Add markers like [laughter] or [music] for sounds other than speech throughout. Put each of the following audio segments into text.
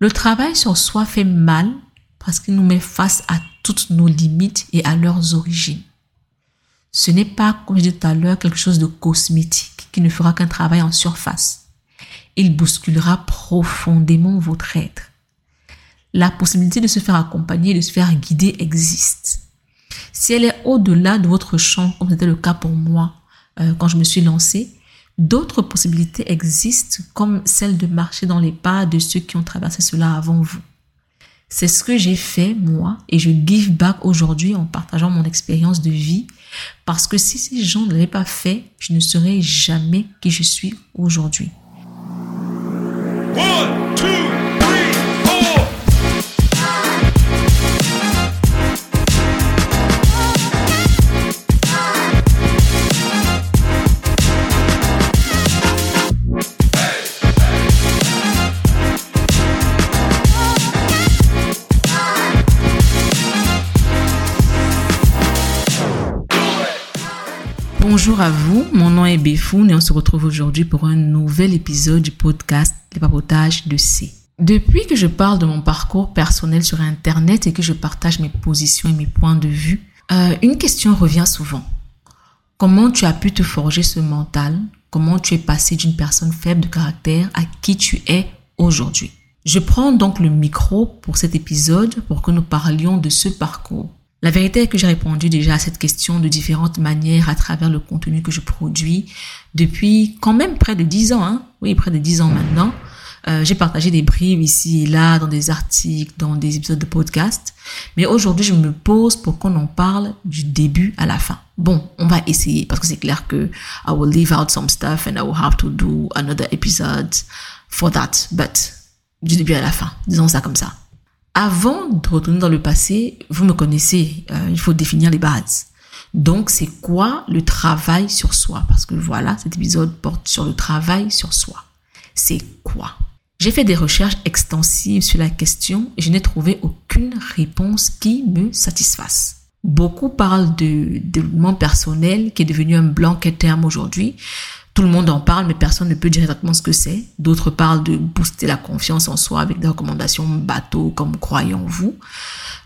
Le travail sur soi fait mal parce qu'il nous met face à toutes nos limites et à leurs origines. Ce n'est pas, comme je disais tout à l'heure, quelque chose de cosmétique qui ne fera qu'un travail en surface. Il bousculera profondément votre être. La possibilité de se faire accompagner, de se faire guider existe. Si elle est au-delà de votre champ, comme c'était le cas pour moi euh, quand je me suis lancée, d'autres possibilités existent comme celle de marcher dans les pas de ceux qui ont traversé cela avant vous. C'est ce que j'ai fait, moi, et je give back aujourd'hui en partageant mon expérience de vie, parce que si ces gens ne l'avaient pas fait, je ne serais jamais qui je suis aujourd'hui. Bonjour à vous, mon nom est Béfoun et on se retrouve aujourd'hui pour un nouvel épisode du podcast Les papotages de C. Depuis que je parle de mon parcours personnel sur Internet et que je partage mes positions et mes points de vue, euh, une question revient souvent. Comment tu as pu te forger ce mental? Comment tu es passé d'une personne faible de caractère à qui tu es aujourd'hui? Je prends donc le micro pour cet épisode pour que nous parlions de ce parcours la vérité est que j'ai répondu déjà à cette question de différentes manières à travers le contenu que je produis depuis quand même près de dix ans. Hein. Oui, près de dix ans maintenant. Euh, j'ai partagé des bribes ici et là dans des articles, dans des épisodes de podcast. Mais aujourd'hui, je me pose pour qu'on en parle du début à la fin. Bon, on va essayer parce que c'est clair que I will leave out some stuff and I will have to do another episode for that. But du début à la fin, disons ça comme ça. Avant de retourner dans le passé, vous me connaissez, euh, il faut définir les bases. Donc, c'est quoi le travail sur soi? Parce que voilà, cet épisode porte sur le travail sur soi. C'est quoi? J'ai fait des recherches extensives sur la question et je n'ai trouvé aucune réponse qui me satisfasse. Beaucoup parlent de développement personnel qui est devenu un blanc terme aujourd'hui. Tout le monde en parle, mais personne ne peut dire exactement ce que c'est. D'autres parlent de booster la confiance en soi avec des recommandations bateaux comme croyons-vous.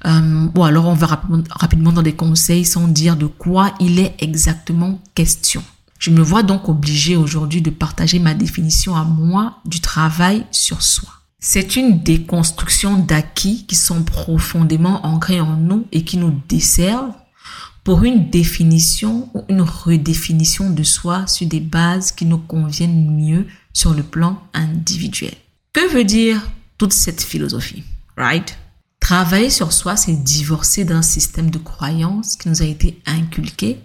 Euh, ou alors on va rapidement dans des conseils sans dire de quoi il est exactement question. Je me vois donc obligée aujourd'hui de partager ma définition à moi du travail sur soi. C'est une déconstruction d'acquis qui sont profondément ancrés en nous et qui nous desservent pour une définition ou une redéfinition de soi sur des bases qui nous conviennent mieux sur le plan individuel. Que veut dire toute cette philosophie, right? Travailler sur soi, c'est divorcer d'un système de croyances qui nous a été inculqué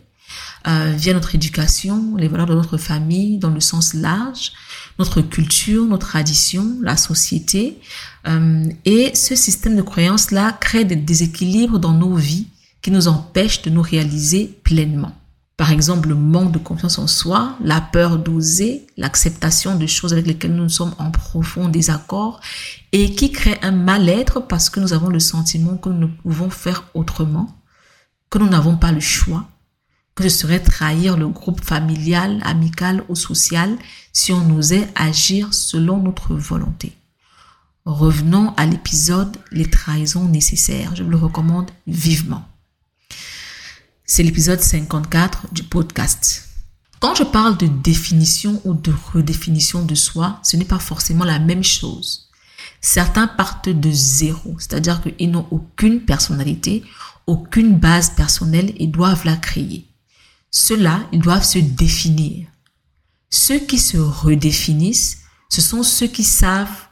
euh, via notre éducation, les valeurs de notre famille dans le sens large, notre culture, nos traditions, la société. Euh, et ce système de croyances-là crée des déséquilibres dans nos vies qui nous empêchent de nous réaliser pleinement. Par exemple, le manque de confiance en soi, la peur d'oser, l'acceptation de choses avec lesquelles nous sommes en profond désaccord et qui crée un mal-être parce que nous avons le sentiment que nous ne pouvons faire autrement, que nous n'avons pas le choix, que ce serait trahir le groupe familial, amical ou social si on osait agir selon notre volonté. Revenons à l'épisode Les trahisons nécessaires. Je vous le recommande vivement. C'est l'épisode 54 du podcast. Quand je parle de définition ou de redéfinition de soi, ce n'est pas forcément la même chose. Certains partent de zéro, c'est-à-dire qu'ils n'ont aucune personnalité, aucune base personnelle et doivent la créer. Ceux-là, ils doivent se définir. Ceux qui se redéfinissent, ce sont ceux qui savent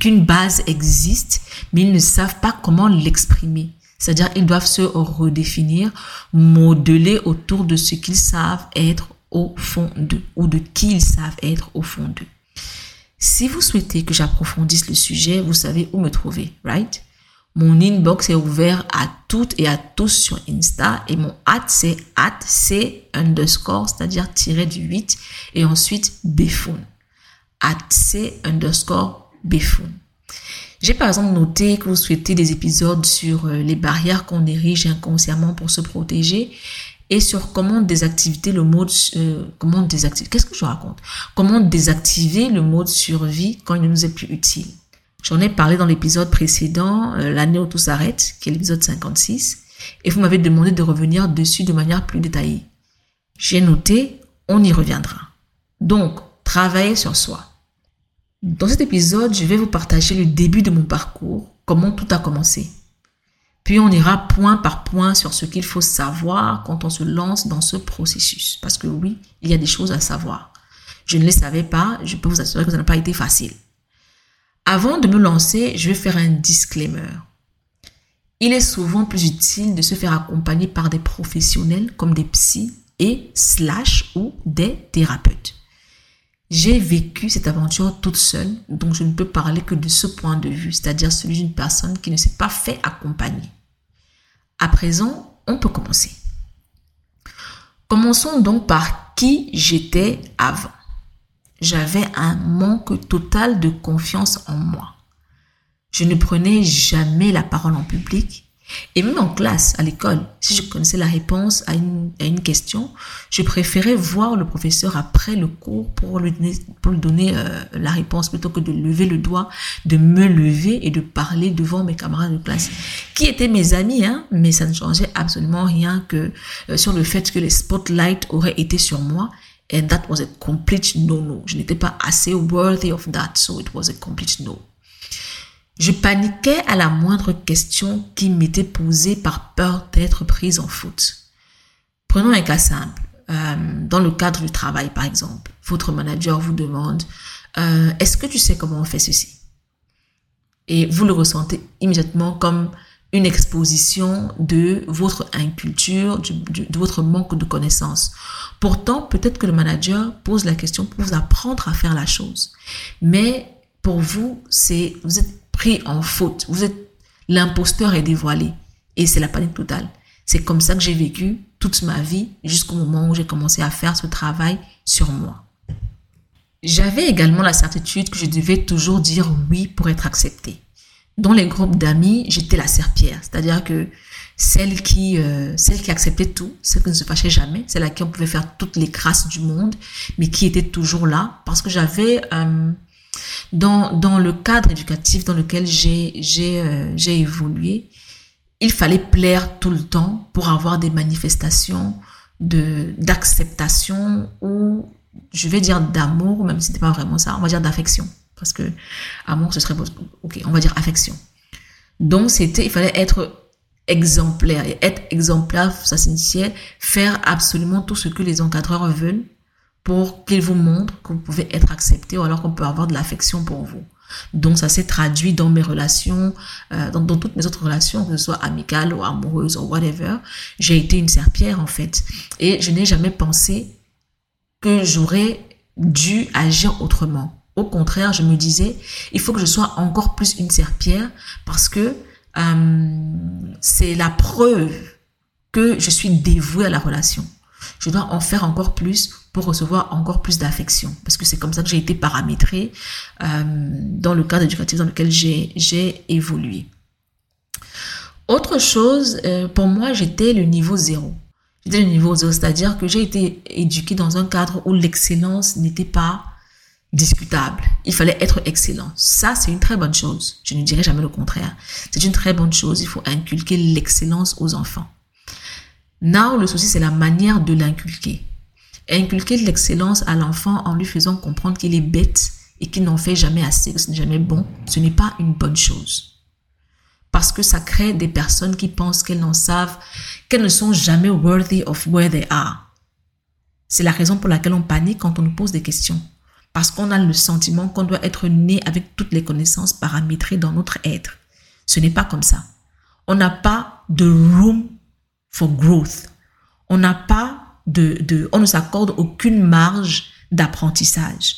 qu'une base existe, mais ils ne savent pas comment l'exprimer. C'est-à-dire, ils doivent se redéfinir, modeler autour de ce qu'ils savent être au fond d'eux ou de qui ils savent être au fond d'eux. Si vous souhaitez que j'approfondisse le sujet, vous savez où me trouver, right? Mon inbox est ouvert à toutes et à tous sur Insta et mon at c'est at c underscore, c'est-à-dire tiré du 8 et ensuite befun. At c underscore befun. J'ai par exemple noté que vous souhaitez des épisodes sur euh, les barrières qu'on érige inconsciemment pour se protéger et sur comment désactiver le mode euh, comment désactiver qu'est-ce que je raconte? Comment désactiver le mode survie quand il ne nous est plus utile? J'en ai parlé dans l'épisode précédent, euh, l'année où tout s'arrête, qui est l'épisode 56, et vous m'avez demandé de revenir dessus de manière plus détaillée. J'ai noté, on y reviendra. Donc, travaillez sur soi. Dans cet épisode, je vais vous partager le début de mon parcours, comment tout a commencé. Puis on ira point par point sur ce qu'il faut savoir quand on se lance dans ce processus. Parce que oui, il y a des choses à savoir. Je ne les savais pas, je peux vous assurer que ça n'a pas été facile. Avant de me lancer, je vais faire un disclaimer. Il est souvent plus utile de se faire accompagner par des professionnels comme des psys et slash ou des thérapeutes. J'ai vécu cette aventure toute seule, donc je ne peux parler que de ce point de vue, c'est-à-dire celui d'une personne qui ne s'est pas fait accompagner. À présent, on peut commencer. Commençons donc par qui j'étais avant j'avais un manque total de confiance en moi. Je ne prenais jamais la parole en public. Et même en classe, à l'école, si je connaissais la réponse à une, à une, question, je préférais voir le professeur après le cours pour lui donner, pour lui donner euh, la réponse plutôt que de lever le doigt, de me lever et de parler devant mes camarades de classe, qui étaient mes amis, hein, mais ça ne changeait absolument rien que euh, sur le fait que les spotlights auraient été sur moi And that was a complete no-no. Je n'étais pas assez worthy of that, so it was a complete no. Je paniquais à la moindre question qui m'était posée par peur d'être prise en faute. Prenons un cas simple. Euh, dans le cadre du travail, par exemple, votre manager vous demande euh, Est-ce que tu sais comment on fait ceci? Et vous le ressentez immédiatement comme une exposition de votre inculture, de votre manque de connaissances. Pourtant, peut-être que le manager pose la question pour vous apprendre à faire la chose. Mais pour vous, c'est, vous êtes pris en faute. Vous êtes, l'imposteur est dévoilé. Et c'est la panique totale. C'est comme ça que j'ai vécu toute ma vie jusqu'au moment où j'ai commencé à faire ce travail sur moi. J'avais également la certitude que je devais toujours dire oui pour être accepté. Dans les groupes d'amis, j'étais la serpillère. C'est-à-dire que celle qui, euh, celle qui acceptait tout, celle qui ne se fâchait jamais, celle à qui on pouvait faire toutes les grâces du monde, mais qui était toujours là, parce que j'avais euh, dans le cadre éducatif dans lequel euh, j'ai évolué, il fallait plaire tout le temps pour avoir des manifestations d'acceptation ou je vais dire d'amour, même si c'était pas vraiment ça, on va dire d'affection, parce que amour ce serait ok, on va dire affection. Donc c'était, il fallait être exemplaire. Et être exemplaire, ça signifie faire absolument tout ce que les encadreurs veulent pour qu'ils vous montrent que vous pouvez être accepté ou alors qu'on peut avoir de l'affection pour vous. Donc ça s'est traduit dans mes relations, euh, dans, dans, toutes mes autres relations, que ce soit amicales ou amoureuses ou whatever. J'ai été une serpillère en fait. Et je n'ai jamais pensé que j'aurais dû agir autrement. Au contraire, je me disais, il faut que je sois encore plus une serpillère parce que euh, c'est la preuve que je suis dévouée à la relation. Je dois en faire encore plus pour recevoir encore plus d'affection. Parce que c'est comme ça que j'ai été paramétrée euh, dans le cadre éducatif dans lequel j'ai évolué. Autre chose, euh, pour moi, j'étais le niveau zéro. J'étais le niveau zéro, c'est-à-dire que j'ai été éduquée dans un cadre où l'excellence n'était pas discutable. Il fallait être excellent. Ça, c'est une très bonne chose. Je ne dirais jamais le contraire. C'est une très bonne chose. Il faut inculquer l'excellence aux enfants. Now, le souci, c'est la manière de l'inculquer. Inculquer l'excellence à l'enfant en lui faisant comprendre qu'il est bête et qu'il n'en fait jamais assez, que ce n'est jamais bon, ce n'est pas une bonne chose. Parce que ça crée des personnes qui pensent qu'elles n'en savent, qu'elles ne sont jamais worthy of where they are. C'est la raison pour laquelle on panique quand on nous pose des questions parce qu'on a le sentiment qu'on doit être né avec toutes les connaissances paramétrées dans notre être. Ce n'est pas comme ça. On n'a pas de room for growth. On n'a pas de, de, on ne s'accorde aucune marge d'apprentissage.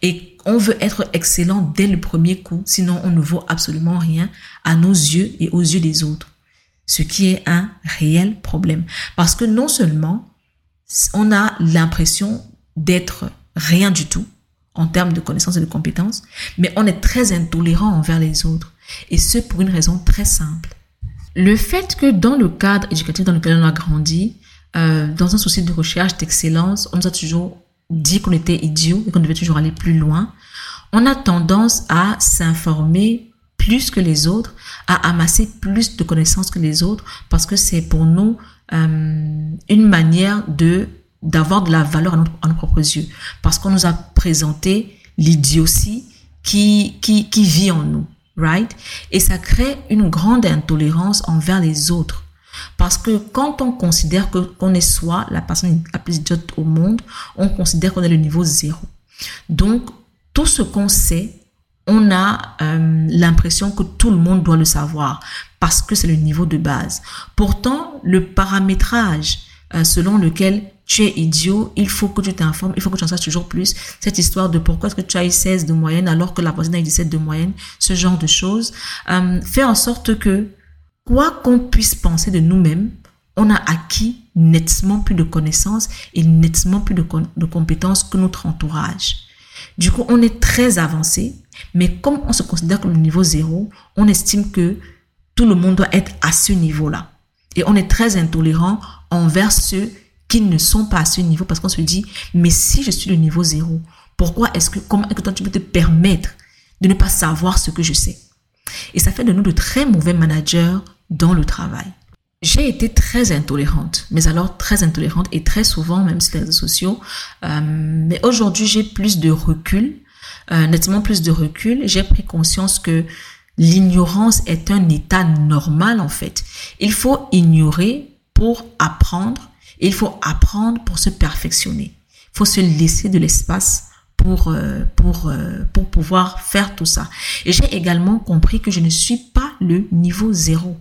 Et on veut être excellent dès le premier coup, sinon on ne vaut absolument rien à nos yeux et aux yeux des autres. Ce qui est un réel problème. Parce que non seulement on a l'impression d'être rien du tout, en termes de connaissances et de compétences, mais on est très intolérant envers les autres. Et ce, pour une raison très simple. Le fait que dans le cadre éducatif dans lequel on a grandi, euh, dans un souci de recherche d'excellence, on nous a toujours dit qu'on était idiot et qu'on devait toujours aller plus loin. On a tendance à s'informer plus que les autres, à amasser plus de connaissances que les autres, parce que c'est pour nous euh, une manière de d'avoir de la valeur à, nos propres yeux, parce qu'on nous a présenté l'idiotie qui, qui, qui vit en nous, right? Et ça crée une grande intolérance envers les autres. Parce que quand on considère que qu'on est soit la personne la plus idiote au monde, on considère qu'on est le niveau zéro. Donc, tout ce qu'on sait, on a euh, l'impression que tout le monde doit le savoir parce que c'est le niveau de base. Pourtant, le paramétrage euh, selon lequel tu es idiot, il faut que tu t'informes, il faut que tu en saches toujours plus. Cette histoire de pourquoi est-ce que tu as eu 16 de moyenne alors que la voisine a eu 17 de moyenne, ce genre de choses, euh, fait en sorte que, quoi qu'on puisse penser de nous-mêmes, on a acquis nettement plus de connaissances et nettement plus de, de compétences que notre entourage. Du coup, on est très avancé, mais comme on se considère comme le niveau zéro, on estime que tout le monde doit être à ce niveau-là. Et on est très intolérant envers ceux qui ne sont pas à ce niveau parce qu'on se dit, mais si je suis le niveau zéro, pourquoi est-ce que, comment est-ce que toi tu peux te permettre de ne pas savoir ce que je sais? Et ça fait de nous de très mauvais managers dans le travail. J'ai été très intolérante, mais alors très intolérante et très souvent, même sur les réseaux sociaux. Euh, mais aujourd'hui, j'ai plus de recul, euh, nettement plus de recul. J'ai pris conscience que l'ignorance est un état normal en fait. Il faut ignorer pour apprendre. Il faut apprendre pour se perfectionner. Il faut se laisser de l'espace pour, euh, pour, euh, pour pouvoir faire tout ça. Et j'ai également compris que je ne suis pas le niveau zéro.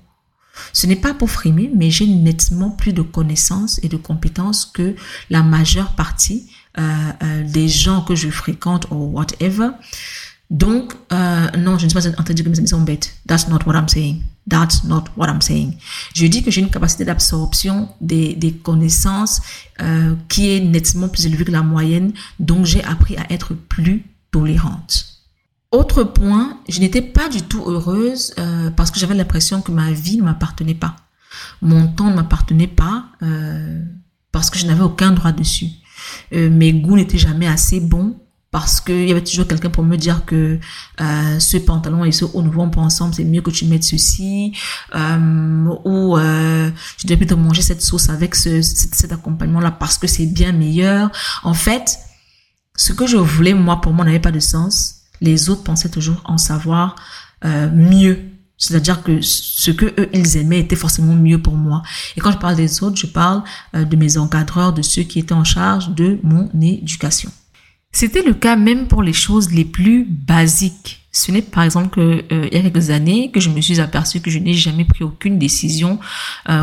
Ce n'est pas pour frimer, mais j'ai nettement plus de connaissances et de compétences que la majeure partie euh, des gens que je fréquente ou whatever. Donc, non, je ne suis pas en train de dire que mes amis sont bêtes. That's not what I'm saying. That's not what I'm saying. Je dis que j'ai une capacité d'absorption des, connaissances euh, qui est nettement plus élevée que la moyenne. Donc, j'ai appris à être plus tolérante. Autre point, je n'étais pas du tout heureuse euh, parce que j'avais l'impression que ma vie ne m'appartenait pas. Mon temps ne m'appartenait pas euh, parce que je n'avais aucun droit dessus. Mes goûts n'étaient jamais assez bons parce qu'il y avait toujours quelqu'un pour me dire que euh, ce pantalon et ce haut ne vont pas ensemble, c'est mieux que tu mettes ceci, euh, ou euh, je devrais plutôt manger cette sauce avec ce, cet accompagnement-là parce que c'est bien meilleur. En fait, ce que je voulais, moi, pour moi, n'avait pas de sens les autres pensaient toujours en savoir euh, mieux. C'est-à-dire que ce que eux ils aimaient était forcément mieux pour moi. Et quand je parle des autres, je parle euh, de mes encadreurs, de ceux qui étaient en charge de mon éducation. C'était le cas même pour les choses les plus basiques. Ce n'est par exemple que euh, il y a quelques années que je me suis aperçu que je n'ai jamais pris aucune décision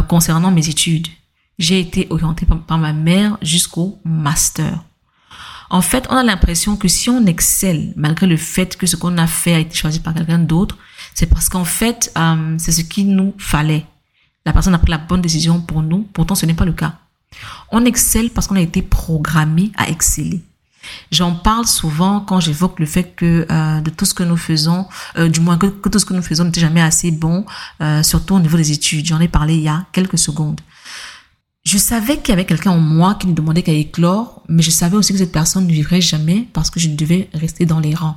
concernant mes études. J'ai été orientée par ma mère jusqu'au master. En fait, on a l'impression que si on excelle, malgré le fait que ce qu'on a fait a été choisi par quelqu'un d'autre, c'est parce qu'en fait, euh, c'est ce qu'il nous fallait. La personne a pris la bonne décision pour nous, pourtant ce n'est pas le cas. On excelle parce qu'on a été programmé à exceller. J'en parle souvent quand j'évoque le fait que euh, de tout ce que nous faisons, euh, du moins tout ce que nous faisons n'était jamais assez bon, surtout au niveau des études. J'en ai parlé il y a quelques secondes. Je savais qu'il y avait quelqu'un en moi qui ne demandait qu'à éclore, mais je savais aussi que cette personne ne vivrait jamais parce que je devais rester dans les rangs.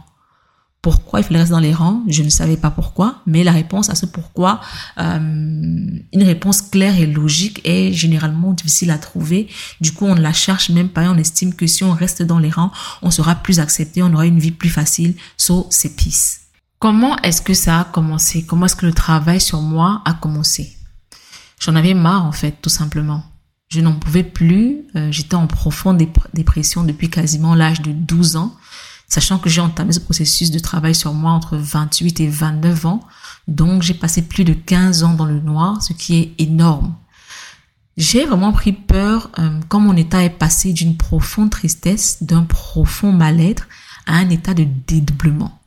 Pourquoi il fallait rester dans les rangs Je ne savais pas pourquoi, mais la réponse à ce pourquoi, euh, une réponse claire et logique est généralement difficile à trouver. Du coup, on ne la cherche même pas et on estime que si on reste dans les rangs, on sera plus accepté, on aura une vie plus facile. So, c'est pisse. Comment est-ce que ça a commencé? Comment est-ce que le travail sur moi a commencé? J'en avais marre en fait, tout simplement. Je n'en pouvais plus. Euh, j'étais en profonde dépression depuis quasiment l'âge de 12 ans, sachant que j'ai entamé ce processus de travail sur moi entre 28 et 29 ans. Donc, j'ai passé plus de 15 ans dans le noir, ce qui est énorme. J'ai vraiment pris peur euh, quand mon état est passé d'une profonde tristesse, d'un profond mal-être à un état de dédoublement.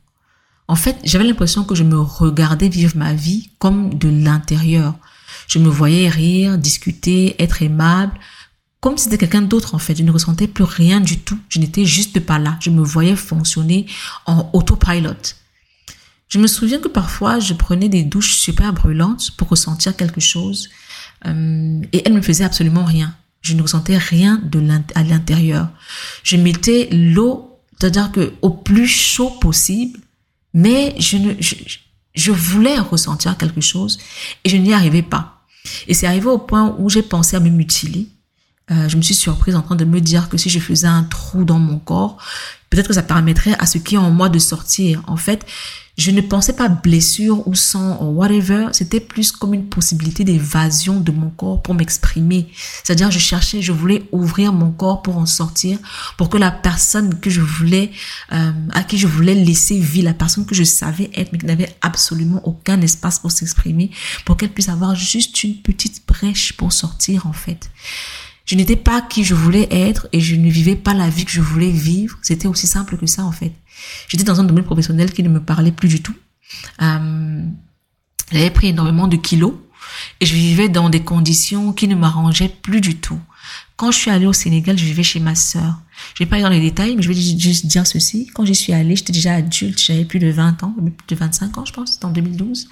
En fait, j'avais l'impression que je me regardais vivre ma vie comme de l'intérieur. Je me voyais rire, discuter, être aimable, comme si c'était quelqu'un d'autre en fait. Je ne ressentais plus rien du tout. Je n'étais juste pas là. Je me voyais fonctionner en autopilot. Je me souviens que parfois je prenais des douches super brûlantes pour ressentir quelque chose euh, et elles ne me faisaient absolument rien. Je ne ressentais rien de à l'intérieur. Je mettais l'eau C'est-à-dire que au plus chaud possible, mais je ne, je, je voulais ressentir quelque chose et je n'y arrivais pas. Et c'est arrivé au point où j'ai pensé à me mutiler. Euh, je me suis surprise en train de me dire que si je faisais un trou dans mon corps, peut-être que ça permettrait à ce qui est en moi de sortir. En fait, je ne pensais pas blessure ou sang ou whatever, c'était plus comme une possibilité d'évasion de mon corps pour m'exprimer. C'est-à-dire, je cherchais, je voulais ouvrir mon corps pour en sortir, pour que la personne que je voulais, euh, à qui je voulais laisser vivre, la personne que je savais être, mais qui n'avait absolument aucun espace pour s'exprimer, pour qu'elle puisse avoir juste une petite brèche pour sortir, en fait. Je n'étais pas qui je voulais être et je ne vivais pas la vie que je voulais vivre. C'était aussi simple que ça, en fait. J'étais dans un domaine professionnel qui ne me parlait plus du tout. Euh, j'avais pris énormément de kilos et je vivais dans des conditions qui ne m'arrangeaient plus du tout. Quand je suis allée au Sénégal, je vivais chez ma sœur. Je vais pas aller dans les détails, mais je vais juste dire ceci. Quand j'y suis allée, j'étais déjà adulte, j'avais plus de 20 ans, plus de 25 ans, je pense, c'était en 2012.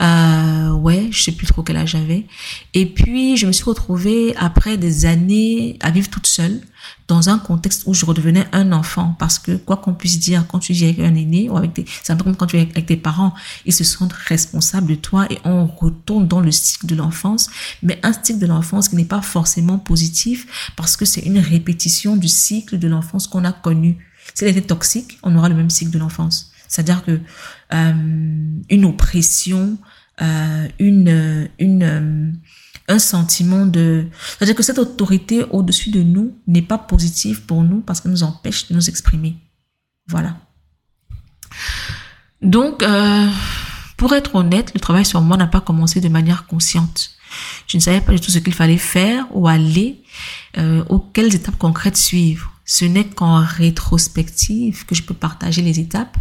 Euh, ouais, je sais plus trop quel âge j'avais. Et puis, je me suis retrouvée après des années à vivre toute seule dans un contexte où je redevenais un enfant parce que quoi qu'on puisse dire quand tu vis avec un aîné ou avec des c'est un peu comme quand tu es avec tes parents ils se sentent responsables de toi et on retourne dans le cycle de l'enfance mais un cycle de l'enfance qui n'est pas forcément positif parce que c'est une répétition du cycle de l'enfance qu'on a connu si elle était toxique on aura le même cycle de l'enfance c'est-à-dire que euh, une oppression euh, une une euh, un sentiment de... C'est-à-dire que cette autorité au-dessus de nous n'est pas positive pour nous parce qu'elle nous empêche de nous exprimer. Voilà. Donc, pour être honnête, le travail sur moi n'a pas commencé de manière consciente. Je ne savais pas du tout ce qu'il fallait faire ou aller, euh, ou quelles étapes concrètes suivre. Ce n'est qu'en rétrospective que je peux partager les étapes,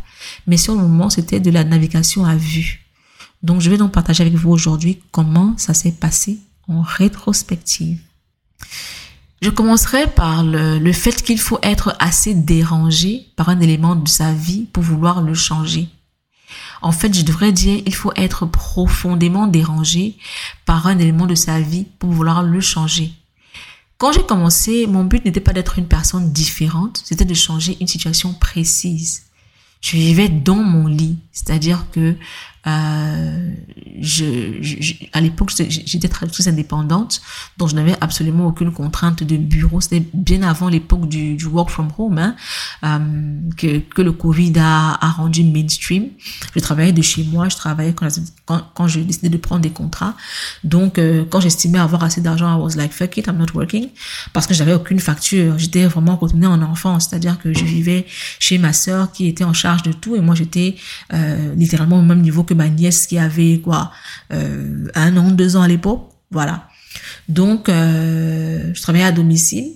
mais sur le moment, c'était de la navigation à vue. Donc, je vais donc partager avec vous aujourd'hui comment ça s'est passé en rétrospective. Je commencerai par le fait qu'il faut être assez dérangé par un élément de sa vie pour vouloir le changer. En fait, je devrais dire, il faut être profondément dérangé par un élément de sa vie pour vouloir le changer. Quand j'ai commencé, mon but n'était pas d'être une personne différente, c'était de changer une situation précise. Je vivais dans mon lit, c'est-à-dire que euh, à l'époque, j'étais traductrice indépendante, donc je n'avais absolument aucune contrainte de bureau. C'était bien avant l'époque du, work from home hein, euh, que, que le Covid a, rendu mainstream. Je travaillais de chez moi, je travaillais quand, quand, quand décidais de prendre des contrats. Donc, euh, quand j'estimais avoir assez d'argent, I was like, fuck it, I'm not working, parce que j'avais aucune facture. J'étais vraiment retournée en enfance, c'est-à-dire que je vivais chez ma sœur qui était en charge de tout et moi j'étais littéralement au même niveau que ma nièce qui avait quoi euh, un an, deux ans à l'époque. Voilà. Donc, euh, je travaillais à domicile.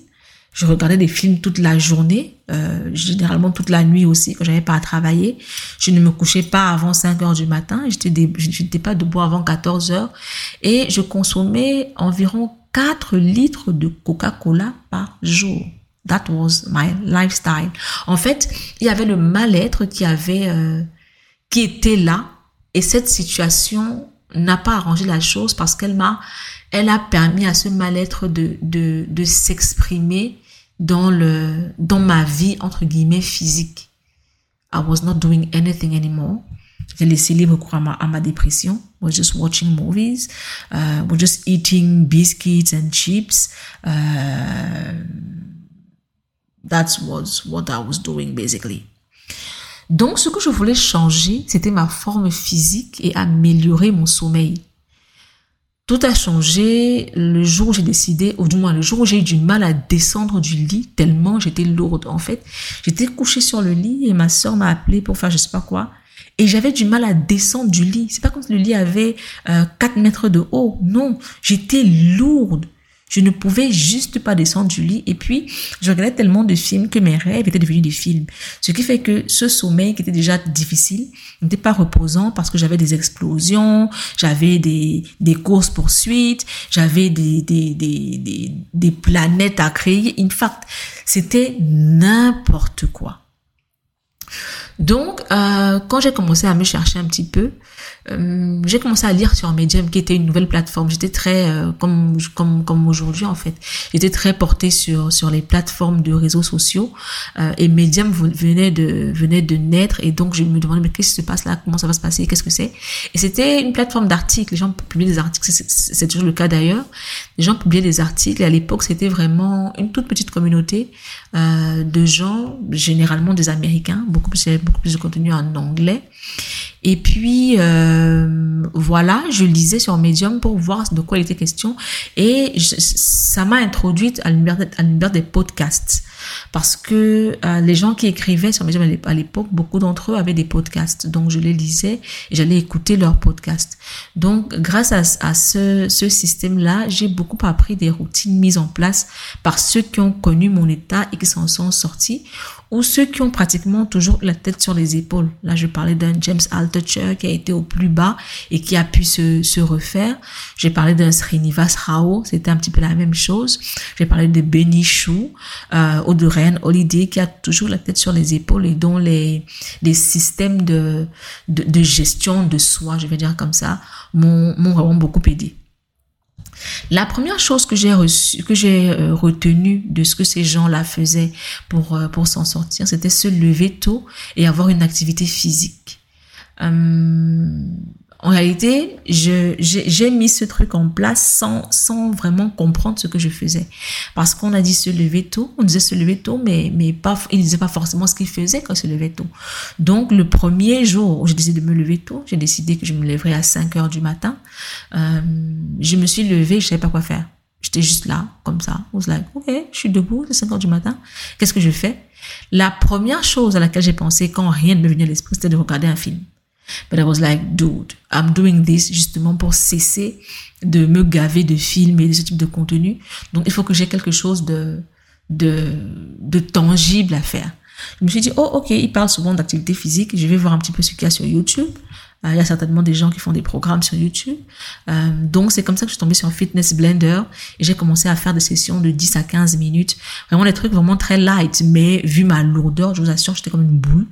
Je regardais des films toute la journée, euh, généralement toute la nuit aussi quand j'avais pas à travailler. Je ne me couchais pas avant 5 heures du matin. J'étais n'étais pas debout avant 14 heures et je consommais environ 4 litres de Coca-Cola par jour. That was my lifestyle. En fait, il y avait le mal-être qui avait, qui était là et cette situation n'a pas arrangé la chose parce qu'elle m'a, elle a permis à ce mal-être de, de, s'exprimer dans le, dans ma vie, entre guillemets, physique. I was not doing anything anymore. J'ai laissé libre cours à ma, à ma dépression. I was just watching movies. Uh, was just eating biscuits and chips. Uh, that was what I was doing basically. Donc, ce que je voulais changer, c'était ma forme physique et améliorer mon sommeil. Tout a changé le jour où j'ai décidé, ou du moins le jour où j'ai eu du mal à descendre du lit tellement j'étais lourde. En fait, j'étais couchée sur le lit et ma soeur m'a appelé pour faire je sais pas quoi. Et j'avais du mal à descendre du lit. C'est pas comme si le lit avait euh, 4 mètres de haut. Non, j'étais lourde. Je ne pouvais juste pas descendre du lit. Et puis, je regardais tellement de films que mes rêves étaient devenus des films. Ce qui fait que ce sommeil qui était déjà difficile n'était pas reposant parce que j'avais des explosions, j'avais des, des courses poursuites, j'avais des, des, des, des, des planètes à créer. In fact, c'était n'importe quoi. Donc, euh, quand j'ai commencé à me chercher un petit peu, euh, j'ai commencé à lire sur Medium, qui était une nouvelle plateforme. J'étais très, euh, comme comme comme aujourd'hui en fait, j'étais très portée sur sur les plateformes de réseaux sociaux. Euh, et Medium venait de venait de naître, et donc je me demandais mais qu'est-ce qui se passe là, comment ça va se passer, qu'est-ce que c'est? Et c'était une plateforme d'articles. Les gens publiaient des articles, c'est toujours le cas d'ailleurs. Les gens publiaient des articles. Et à l'époque, c'était vraiment une toute petite communauté euh, de gens, généralement des Américains, beaucoup plus beaucoup plus de contenu en anglais. Et puis euh, voilà, je lisais sur Medium pour voir de quoi il était question et ça m'a introduite à l'univers des podcasts parce que euh, les gens qui écrivaient sur Medium à l'époque, beaucoup d'entre eux avaient des podcasts, donc je les lisais et j'allais écouter leurs podcasts. Donc grâce à, à ce, ce système-là, j'ai beaucoup appris des routines mises en place par ceux qui ont connu mon état et qui s'en sont sortis ou ceux qui ont pratiquement toujours la tête sur les épaules. Là, je parlais d'un James Altucher qui a été au plus bas et qui a pu se, se refaire. J'ai parlé d'un Srinivas Rao, c'était un petit peu la même chose. J'ai parlé de Benny Chou euh, ou de Holiday qui a toujours la tête sur les épaules et dont les, les systèmes de, de, de gestion de soi, je vais dire comme ça, m'ont vraiment beaucoup aidé. La première chose que j'ai reçu, que j'ai euh, retenu de ce que ces gens-là faisaient pour euh, pour s'en sortir, c'était se lever tôt et avoir une activité physique. Euh, en réalité, j'ai mis ce truc en place sans, sans vraiment comprendre ce que je faisais. Parce qu'on a dit se lever tôt, on disait se lever tôt, mais, mais pas, il disait pas forcément ce qu'il faisait quand il se levait tôt. Donc, le premier jour où j'ai décidé de me lever tôt, j'ai décidé que je me lèverais à 5 heures du matin. Euh, je me suis levée, je savais pas quoi faire. J'étais juste là, comme ça. I was like, ok, je suis debout, c'est 5 heures du matin. Qu'est-ce que je fais? La première chose à laquelle j'ai pensé quand rien ne me venait à l'esprit, c'était de regarder un film. But I was like, dude, I'm doing this justement pour cesser de me gaver de films et de ce type de contenu. Donc, il faut que j'ai quelque chose de, de, de tangible à faire. Je me suis dit, oh, ok, il parle souvent d'activité physique. Je vais voir un petit peu ce qu'il y a sur YouTube. Euh, il y a certainement des gens qui font des programmes sur YouTube. Euh, donc, c'est comme ça que je suis tombée sur Fitness Blender et j'ai commencé à faire des sessions de 10 à 15 minutes. Vraiment des trucs vraiment très light, mais vu ma lourdeur, je vous assure, j'étais comme une boule.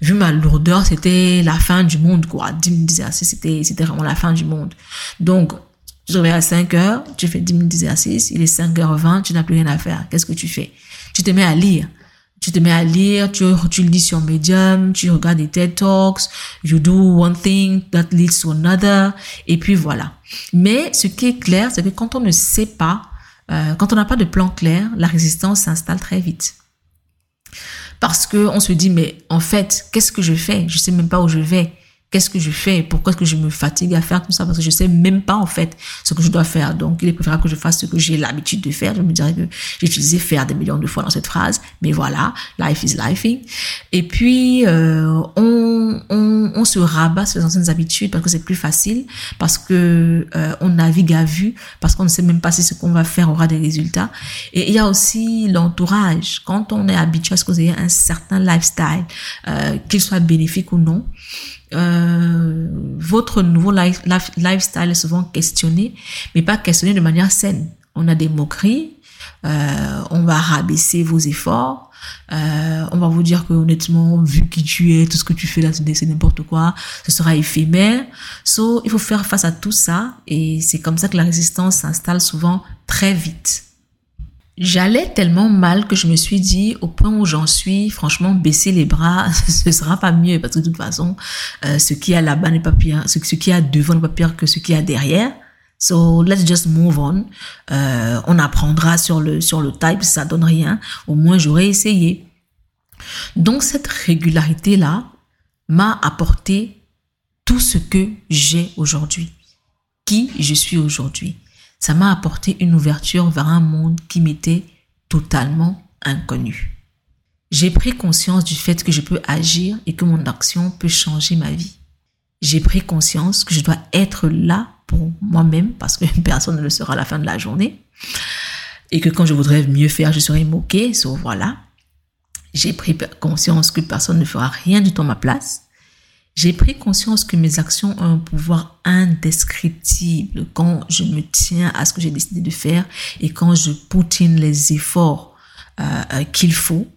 Vu ma lourdeur, c'était la fin du monde, quoi. 10 minutes d'exercice, c'était, c'était vraiment la fin du monde. Donc, te réveilles à 5 heures, tu fais 10 minutes d'exercice, il est 5h20, tu n'as plus rien à faire. Qu'est-ce que tu fais? Tu te mets à lire tu te mets à lire, tu, tu lis sur Medium, tu regardes des TED Talks, you do one thing that leads to another, et puis voilà. Mais ce qui est clair, c'est que quand on ne sait pas, euh, quand on n'a pas de plan clair, la résistance s'installe très vite. Parce que on se dit, mais en fait, qu'est-ce que je fais? Je sais même pas où je vais qu'est-ce que je fais Pourquoi est-ce que je me fatigue à faire tout ça Parce que je sais même pas en fait ce que je dois faire. Donc il est préférable que je fasse ce que j'ai l'habitude de faire. Je me dirais que j'ai utilisé faire des millions de fois dans cette phrase, mais voilà, life is lifing. Et puis euh, on, on, se rabat sur les anciennes habitudes parce que c'est plus facile, parce que euh, on navigue à vue, parce qu'on ne sait même pas si ce qu'on va faire aura des résultats. Et il y a aussi l'entourage. Quand on est habitué à ce que vous ayez un certain lifestyle, euh, qu'il soit bénéfique ou non, euh, votre nouveau life, lifestyle est souvent questionné, mais pas questionné de manière saine. On a des moqueries, euh, on va rabaisser vos efforts, euh, on va vous dire que honnêtement, vu qui tu es, tout ce que tu fais là, c'est n'importe quoi, ce sera éphémère. So, il faut faire face à tout ça, et c'est comme ça que la résistance s'installe souvent très vite. J'allais tellement mal que je me suis dit, au point où j'en suis, franchement, baisser les bras, [laughs] ce sera pas mieux parce que de toute façon, euh, ce qui a là-bas n'est pas pire, ce, ce qui a devant n'est pas pire que ce qui a derrière. So let's just move on. Euh, on apprendra sur le sur le type, ça donne rien. Au moins j'aurais essayé. Donc cette régularité là m'a apporté tout ce que j'ai aujourd'hui, qui je suis aujourd'hui ça m'a apporté une ouverture vers un monde qui m'était totalement inconnu. J'ai pris conscience du fait que je peux agir et que mon action peut changer ma vie. J'ai pris conscience que je dois être là pour moi-même parce que [laughs] personne ne le sera à la fin de la journée. Et que quand je voudrais mieux faire, je serai moqué. So voilà. J'ai pris conscience que personne ne fera rien du tout à ma place j'ai pris conscience que mes actions ont un pouvoir indescriptible quand je me tiens à ce que j'ai décidé de faire et quand je poutine les efforts euh, euh qu'il faut.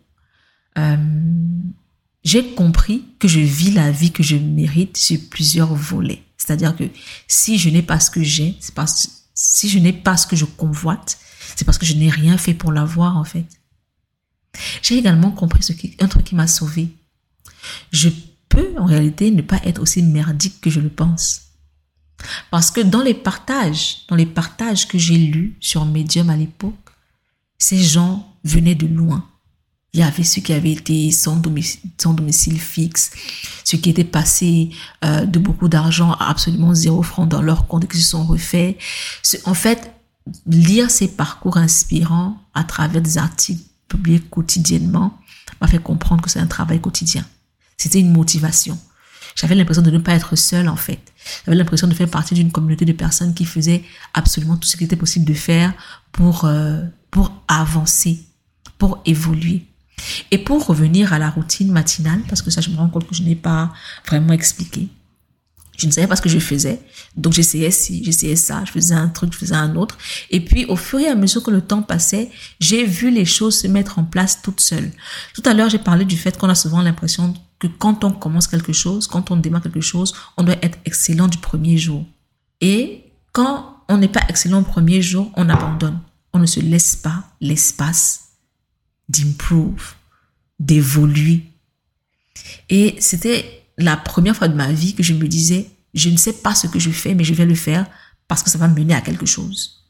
Euh, j'ai compris que je vis la vie que je mérite sur plusieurs volets. C'est-à-dire que si je n'ai pas ce que j'ai, c'est parce si je n'ai pas ce que je convoite, c'est parce que je n'ai rien fait pour l'avoir en fait. J'ai également compris ce qui, un truc qui m'a sauvé. Je en réalité ne pas être aussi merdique que je le pense. Parce que dans les partages, dans les partages que j'ai lus sur Medium à l'époque, ces gens venaient de loin. Il y avait ceux qui avaient été sans domicile, fixe, ceux qui étaient passés euh, de beaucoup d'argent à absolument zéro franc dans leur compte et qui se sont refaits. En fait, lire ces parcours inspirants à travers des articles publiés quotidiennement m'a fait comprendre que c'est un travail quotidien. C'était une motivation. J'avais l'impression de ne pas être seule en fait. J'avais l'impression de faire partie d'une communauté de personnes qui faisaient absolument tout ce qui était possible de faire pour, euh, pour avancer, pour évoluer. Et pour revenir à la routine matinale, parce que ça je me rends compte que je n'ai pas vraiment expliqué. Je ne savais pas ce que je faisais. Donc j'essayais ci, j'essayais ça, je faisais un truc, je faisais un autre. Et puis au fur et à mesure que le temps passait, j'ai vu les choses se mettre en place toutes seules. Tout à l'heure, j'ai parlé du fait qu'on a souvent l'impression que quand on commence quelque chose, quand on démarre quelque chose, on doit être excellent du premier jour. Et quand on n'est pas excellent au premier jour, on abandonne. On ne se laisse pas l'espace d'improve, d'évoluer. Et c'était la première fois de ma vie que je me disais, je ne sais pas ce que je fais, mais je vais le faire parce que ça va mener à quelque chose.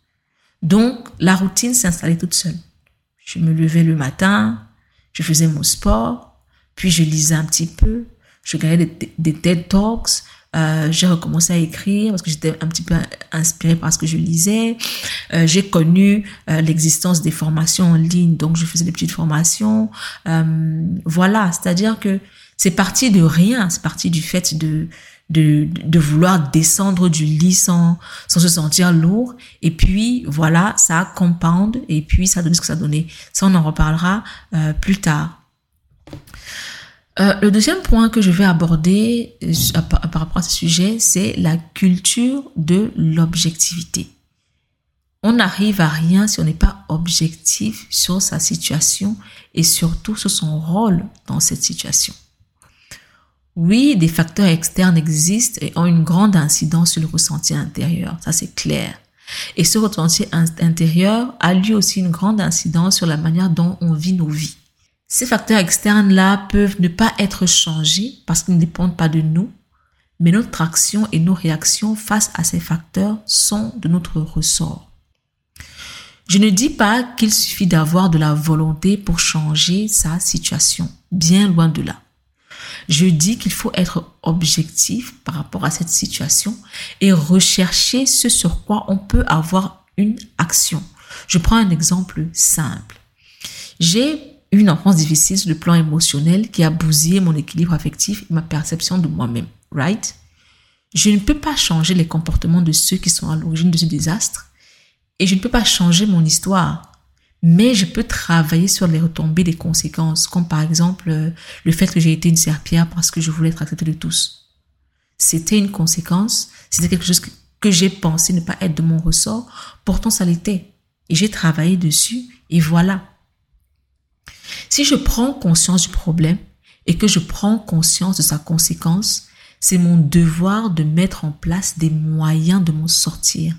Donc, la routine s'installait toute seule. Je me levais le matin, je faisais mon sport, puis je lisais un petit peu, je regardais des, des TED Talks, euh, j'ai recommencé à écrire parce que j'étais un petit peu inspirée par ce que je lisais. Euh, j'ai connu euh, l'existence des formations en ligne, donc je faisais des petites formations. Euh, voilà, c'est-à-dire que c'est parti de rien, c'est parti du fait de, de, de vouloir descendre du lit sans, sans se sentir lourd. Et puis, voilà, ça compound et puis ça a donné ce que ça donné. Ça, on en reparlera euh, plus tard. Euh, le deuxième point que je vais aborder euh, par, rapport à ce sujet, c'est la culture de l'objectivité. On n'arrive à rien si on n'est pas objectif sur sa situation et surtout sur son rôle dans cette situation. Oui, des facteurs externes existent et ont une grande incidence sur le ressenti intérieur, ça c'est clair. Et ce ressenti intérieur a lui aussi une grande incidence sur la manière dont on vit nos vies. Ces facteurs externes-là peuvent ne pas être changés parce qu'ils ne dépendent pas de nous, mais notre action et nos réactions face à ces facteurs sont de notre ressort. Je ne dis pas qu'il suffit d'avoir de la volonté pour changer sa situation, bien loin de là. Je dis qu'il faut être objectif par rapport à cette situation et rechercher ce sur quoi on peut avoir une action. Je prends un exemple simple. J'ai une enfance difficile sur le plan émotionnel qui a bousillé mon équilibre affectif et ma perception de moi-même, right? Je ne peux pas changer les comportements de ceux qui sont à l'origine de ce désastre et je ne peux pas changer mon histoire, mais je peux travailler sur les retombées des conséquences, comme par exemple euh, le fait que j'ai été une serpillère parce que je voulais être acceptée de tous. C'était une conséquence, c'était quelque chose que, que j'ai pensé ne pas être de mon ressort, pourtant ça l'était. Et j'ai travaillé dessus et voilà, si je prends conscience du problème et que je prends conscience de sa conséquence, c'est mon devoir de mettre en place des moyens de m'en sortir.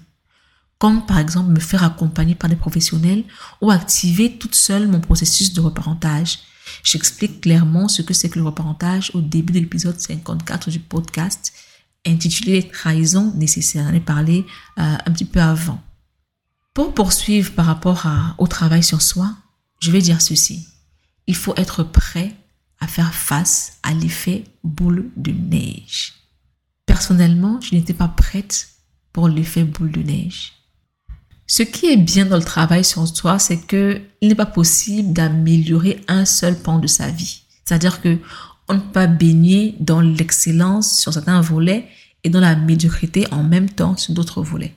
Comme par exemple me faire accompagner par des professionnels ou activer toute seule mon processus de reparentage. J'explique clairement ce que c'est que le reparentage au début de l'épisode 54 du podcast intitulé Les trahisons nécessaires. J'en ai parlé euh, un petit peu avant. Pour poursuivre par rapport au travail sur soi, je vais dire ceci il faut être prêt à faire face à l'effet boule de neige. Personnellement, je n'étais pas prête pour l'effet boule de neige. Ce qui est bien dans le travail sur soi, c'est que il n'est pas possible d'améliorer un seul pan de sa vie. C'est-à-dire que on ne peut pas baigner dans l'excellence sur certains volets et dans la médiocrité en même temps sur d'autres volets.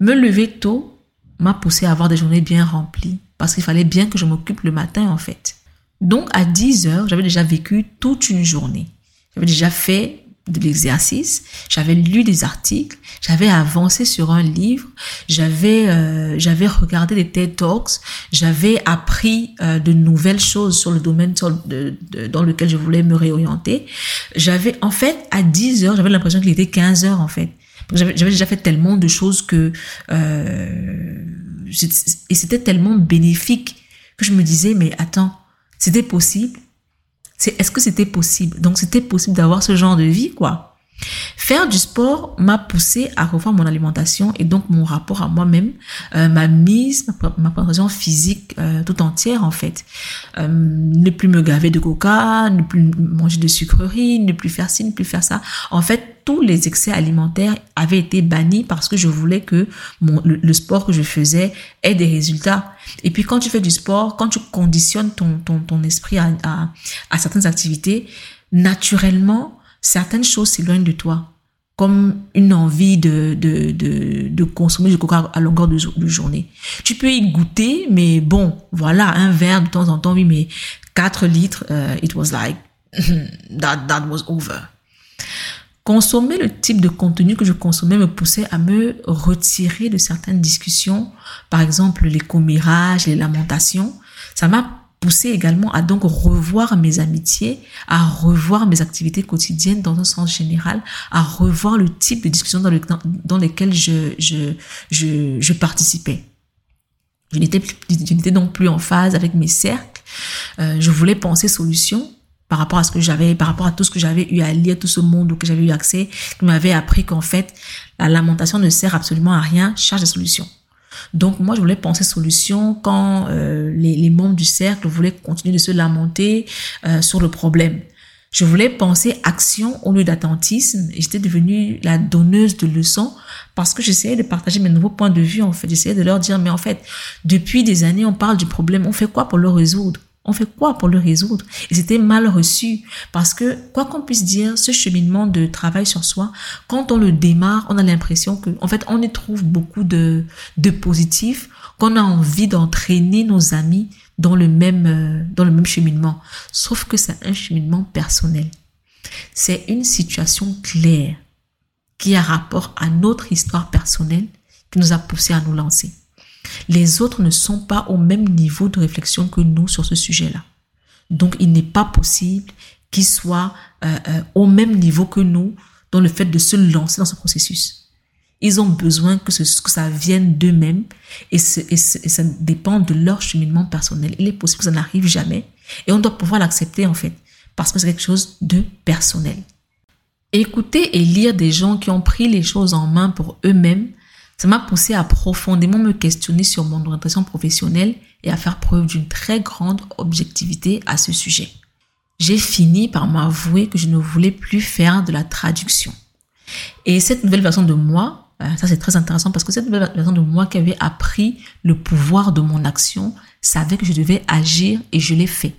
Me lever tôt m'a poussé à avoir des journées bien remplies, parce qu'il fallait bien que je m'occupe le matin en fait. Donc à 10 heures, j'avais déjà vécu toute une journée. J'avais déjà fait de l'exercice, j'avais lu des articles, j'avais avancé sur un livre, j'avais euh, j'avais regardé des TED Talks, j'avais appris euh, de nouvelles choses sur le domaine dans lequel je voulais me réorienter. J'avais en fait à 10 heures, j'avais l'impression qu'il était 15 heures en fait. J'avais déjà fait tellement de choses que euh, et c'était tellement bénéfique que je me disais mais attends, c'était possible? C'est est-ce que c'était possible? Donc c'était possible d'avoir ce genre de vie, quoi. Faire du sport m'a poussé à revoir mon alimentation et donc mon rapport à moi-même, euh, ma mise, ma, préparation physique euh, tout entière en fait. Euh, ne plus me gaver de coca, ne plus manger de sucreries, ne plus faire ci, ne plus faire ça. En fait, tous les excès alimentaires avaient été bannis parce que je voulais que le, sport que je faisais ait des résultats. Et puis quand tu fais du sport, quand tu conditionnes ton, esprit à certaines activités, naturellement, certaines choses s'éloignent de toi, comme une envie de, de, de, de consommer du coca à longueur de, journée. Tu peux y goûter, mais bon, voilà, un verre de temps en temps, oui, mais 4 litres, uh, it was like, [laughs] that, that was over. Consommer le type de contenu que je consommais me poussait à me retirer de certaines discussions, par exemple les commérages, les lamentations. Ça m'a poussé également à donc revoir mes amitiés, à revoir mes activités quotidiennes dans un sens général, à revoir le type de discussions dans, le, lesquelles je, je, je, je participais. Je n'étais donc plus en phase avec mes cercles. Euh, je voulais penser solution par rapport à ce que j'avais, par rapport à tout ce que j'avais eu à lire, tout ce monde auquel j'avais eu accès, qui m'avait appris qu'en fait, la lamentation ne sert absolument à rien, cherche des solutions. Donc moi, je voulais penser solution quand euh, les, membres du cercle voulaient continuer de se lamenter euh, sur le problème. Je voulais penser action au lieu d'attentisme j'étais devenue la donneuse de leçons parce que j'essayais de partager mes nouveaux points de vue en fait. J'essayais de leur dire mais en fait, depuis des années, on parle du problème, on fait quoi pour le résoudre? On fait quoi pour le résoudre? Et c'était mal reçu parce que, quoi qu'on puisse dire, ce cheminement de travail sur soi, quand on le démarre, on a l'impression que, en fait, on y trouve beaucoup de, de positifs, qu'on a envie d'entraîner nos amis dans le même, euh, dans le même cheminement. Sauf que c'est un cheminement personnel. C'est une situation claire qui a rapport à notre histoire personnelle qui nous a poussé à nous lancer les autres ne sont pas au même niveau de réflexion que nous sur ce sujet-là. Donc, il n'est pas possible qu'ils soient euh, euh, au même niveau que nous dans le fait de se lancer dans ce processus. Ils ont besoin que, ce, que ça vienne d'eux-mêmes et, et, ça dépend de leur cheminement personnel. Il est possible que ça n'arrive jamais et on doit pouvoir l'accepter en fait parce que c'est quelque chose de personnel. Écouter et lire des gens qui ont pris les choses en main pour eux-mêmes ça m'a poussé à profondément me questionner sur mon orientation professionnelle et à faire preuve d'une très grande objectivité à ce sujet. J'ai fini par m'avouer que je ne voulais plus faire de la traduction. Et cette nouvelle version de moi, euh, ça c'est très intéressant parce que cette nouvelle version de moi qui avait appris le pouvoir de mon action savait que je devais agir et je l'ai fait.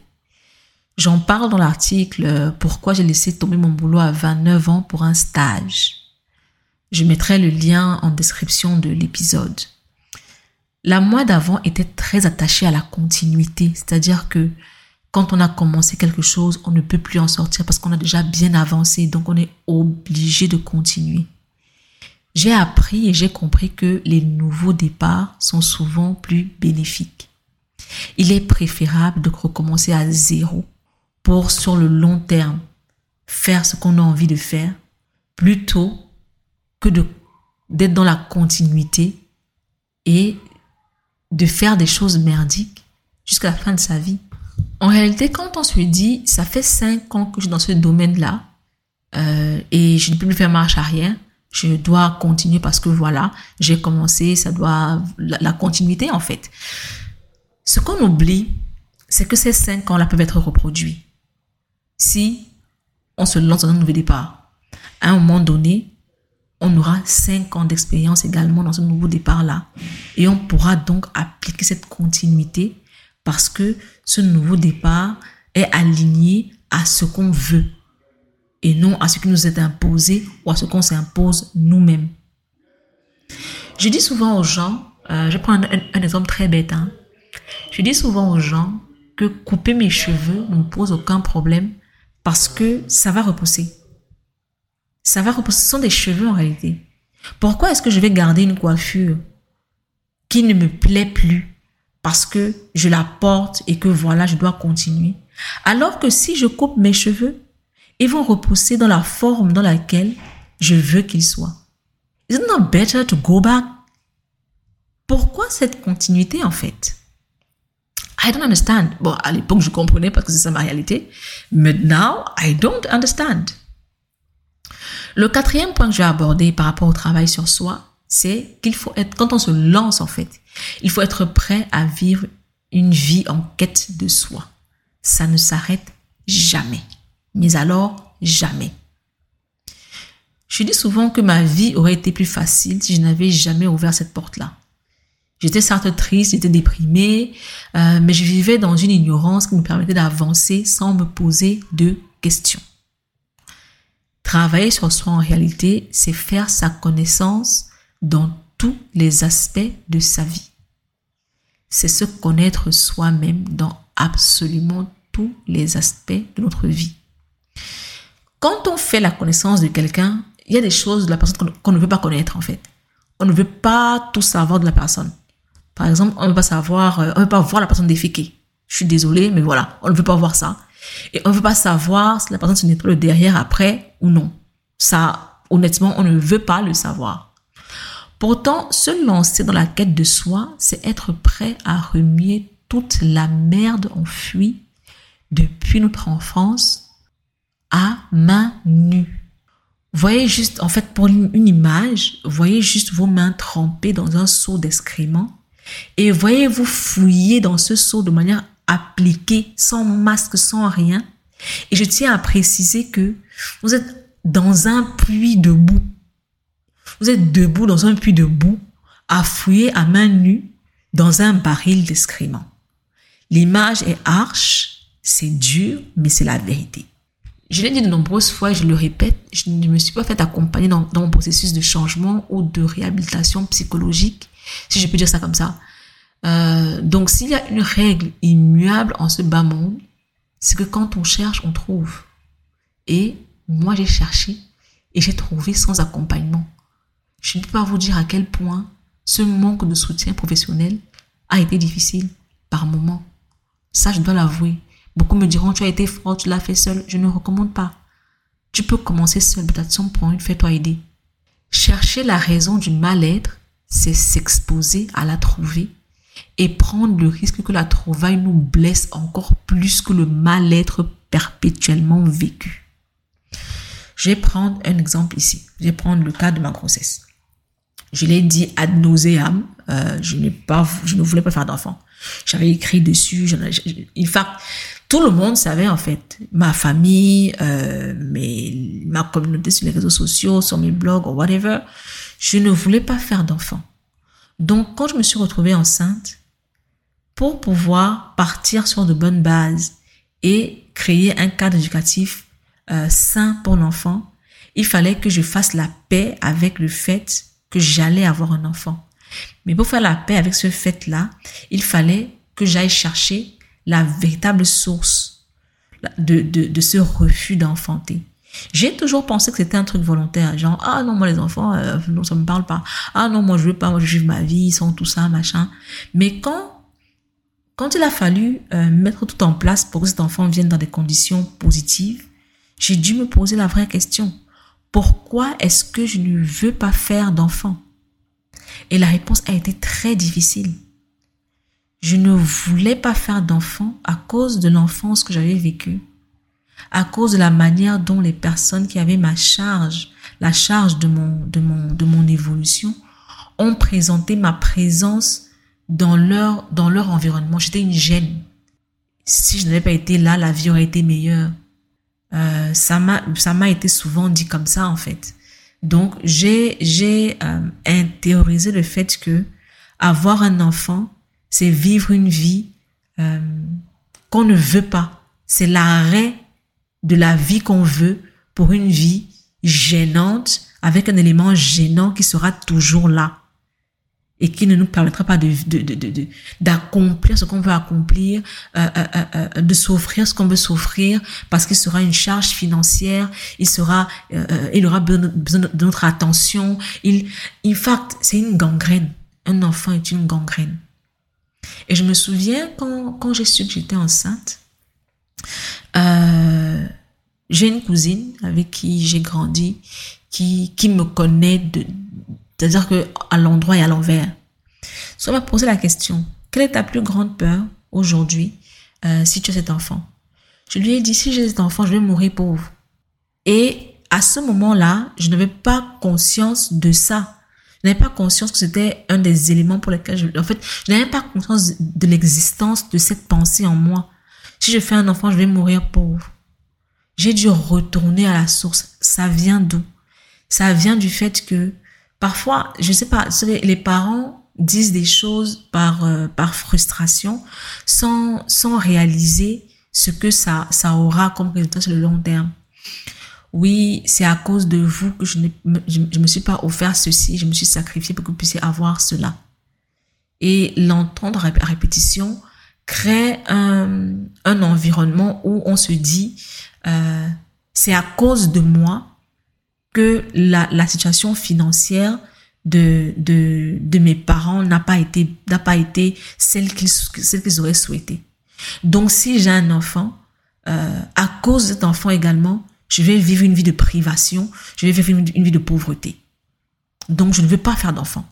J'en parle dans l'article euh, Pourquoi j'ai laissé tomber mon boulot à 29 ans pour un stage. Je mettrai le lien en description de l'épisode. La moi d'avant était très attachée à la continuité, c'est-à-dire que quand on a commencé quelque chose, on ne peut plus en sortir parce qu'on a déjà bien avancé, donc on est obligé de continuer. J'ai appris et j'ai compris que les nouveaux départs sont souvent plus bénéfiques. Il est préférable de recommencer à zéro pour, sur le long terme, faire ce qu'on a envie de faire, plutôt de d'être dans la continuité et de faire des choses merdiques jusqu'à la fin de sa vie. En réalité, quand on se dit, ça fait cinq ans que je suis dans ce domaine-là euh, et je ne peux plus faire marche arrière, je dois continuer parce que voilà, j'ai commencé, ça doit la, la, continuité en fait. Ce qu'on oublie, c'est que ces cinq ans-là peuvent être reproduits si on se lance dans un nouveau départ. À un moment donné, on aura cinq ans d'expérience également dans ce nouveau départ-là. Et on pourra donc appliquer cette continuité parce que ce nouveau départ est aligné à ce qu'on veut et non à ce qui nous est imposé ou à ce qu'on s'impose nous-mêmes. Je dis souvent aux gens, euh, je prends un, exemple très bête, hein. je dis souvent aux gens que couper mes cheveux ne me pose aucun problème parce que ça va repousser. Ça va reposer, ce sont des cheveux en réalité. Pourquoi est-ce que je vais garder une coiffure qui ne me plaît plus parce que je la porte et que voilà, je dois continuer? Alors que si je coupe mes cheveux, ils vont repousser dans la forme dans laquelle je veux qu'ils soient. Isn't it better to go back? Pourquoi cette continuité en fait? I don't understand. Bon, à l'époque, je comprenais parce que c'est ça ma réalité. Now, I don't understand. Le quatrième point que je vais aborder par rapport au travail sur soi, c'est qu'il faut être, quand on se lance en fait, il faut être prêt à vivre une vie en quête de soi. Ça ne s'arrête jamais. Mais alors, jamais. Je dis souvent que ma vie aurait été plus facile si je n'avais jamais ouvert cette porte-là. J'étais certes triste, j'étais déprimée, euh, mais je vivais dans une ignorance qui me permettait d'avancer sans me poser de questions. Travailler sur soi en réalité, c'est faire sa connaissance dans tous les aspects de sa vie. C'est se connaître soi-même dans absolument tous les aspects de notre vie. Quand on fait la connaissance de quelqu'un, il y a des choses de la personne qu'on ne veut pas connaître en fait. On ne veut pas tout savoir de la personne. Par exemple, on ne veut pas savoir, euh, on ne voir la personne défiquée. Je suis désolée, mais voilà, on ne veut pas voir ça. Et on ne veut pas savoir si la personne se nettoie le derrière après ou non. Ça, honnêtement, on ne veut pas le savoir. Pourtant, se lancer dans la quête de soi, c'est être prêt à remuer toute la merde enfuie depuis notre enfance à main nue. Voyez juste, en fait, pour une image, voyez juste vos mains trempées dans un seau d'excréments et voyez-vous fouiller dans ce seau de manière appliquée, sans masque, sans rien. Et je tiens à préciser que vous êtes dans un puits de boue vous êtes debout dans un puits de boue, à fouiller à main nue dans un baril d'excréments. L'image est arche, c'est dur, mais c'est la vérité. Je l'ai dit de nombreuses fois je le répète, je ne me suis pas fait accompagner dans, mon processus de changement ou de réhabilitation psychologique, si je peux dire ça comme ça. Euh, donc s'il y a une règle immuable en ce bas monde, c'est que quand on cherche, on trouve. Et moi, j'ai cherché et j'ai trouvé sans accompagnement. Je ne peux pas vous dire à quel point ce manque de soutien professionnel a été difficile par moments. Ça, je dois l'avouer. Beaucoup me diront, tu as été fort, tu l'as fait seul. Je ne recommande pas. Tu peux commencer seul, peut-être sans point, fais-toi aider. Chercher la raison du mal-être, c'est s'exposer à la trouver et prendre le risque que la trouvaille nous blesse encore plus que le mal-être perpétuellement vécu. Je vais prendre un exemple ici. Je vais prendre le cas de ma grossesse. Je l'ai dit ad nauseam. Euh, je pas, je ne voulais pas faire d'enfant. J'avais écrit dessus. In fact, tout le monde savait en fait, ma famille, euh, ma communauté sur les réseaux sociaux, sur mes blogs ou whatever. Je ne voulais pas faire d'enfant. Donc, quand je me suis retrouvée enceinte, pour pouvoir partir sur de bonnes bases et créer un cadre éducatif euh, sain pour l'enfant, il fallait que je fasse la paix avec le fait que j'allais avoir un enfant. Mais pour faire la paix avec ce fait-là, il fallait que j'aille chercher la véritable source de, de, de ce refus d'enfanter. J'ai toujours pensé que c'était un truc volontaire, genre ah non moi les enfants euh, non ça me parle pas, ah non moi je veux pas, moi je vive ma vie sans tout ça machin. Mais quand quand il a fallu euh, mettre tout en place pour que cet enfant vienne dans des conditions positives, j'ai dû me poser la vraie question. Pourquoi est-ce que je ne veux pas faire d'enfant? Et la réponse a été très difficile. Je ne voulais pas faire d'enfant à cause de l'enfance que j'avais vécue, à cause de la manière dont les personnes qui avaient ma charge, la charge de mon, de mon, de mon évolution, ont présenté ma présence dans leur, dans leur environnement. J'étais une gêne. Si je n'avais pas été là, la vie aurait été meilleure. Euh, ça m'a été souvent dit comme ça en fait. Donc j'ai euh, intériorisé le fait que avoir un enfant, c'est vivre une vie euh, qu'on ne veut pas. C'est l'arrêt de la vie qu'on veut pour une vie gênante avec un élément gênant qui sera toujours là. Et qui ne nous permettra pas de d'accomplir ce qu'on veut accomplir, euh, euh, euh, de s'offrir ce qu'on veut s'offrir, parce qu'il sera une charge financière, il sera, il aura besoin de notre attention. Il, in fact, c'est une gangrène. Un enfant est une gangrène. Et je me souviens quand, quand j'ai su que j'étais enceinte, j'ai une cousine avec qui j'ai grandi, qui, qui me connaît de, c'est-à-dire que à l'endroit et à l'envers. Ça m'a posé la question, quelle est ta plus grande peur aujourd'hui euh, si tu as cet enfant? Je lui ai dit, si j'ai cet enfant, je vais mourir pauvre. Et à ce moment-là, je n'avais pas conscience de ça. Je n'avais pas conscience que c'était un des éléments pour lesquels je... En fait, je n'avais pas conscience de l'existence de cette pensée en moi. Si je fais un enfant, je vais mourir pauvre. J'ai dû retourner à la source. Ça vient d'où? Ça vient du fait que Parfois, je sais pas, les parents disent des choses par euh, par frustration sans sans réaliser ce que ça ça aura comme résultat sur le long terme. Oui, c'est à cause de vous que je ne je, me suis pas offert ceci, je me suis sacrifié pour que vous puissiez avoir cela. Et l'entendre à répétition crée un, un environnement où on se dit euh, c'est à cause de moi que la, situation financière de, de, de mes parents n'a pas été, n'a pas été celle qu'ils, celle qu'ils auraient souhaité. Donc, si j'ai un enfant, euh, à cause de cet enfant également, je vais vivre une vie de privation, je vais vivre une vie de pauvreté. Donc, je ne veux pas faire d'enfant.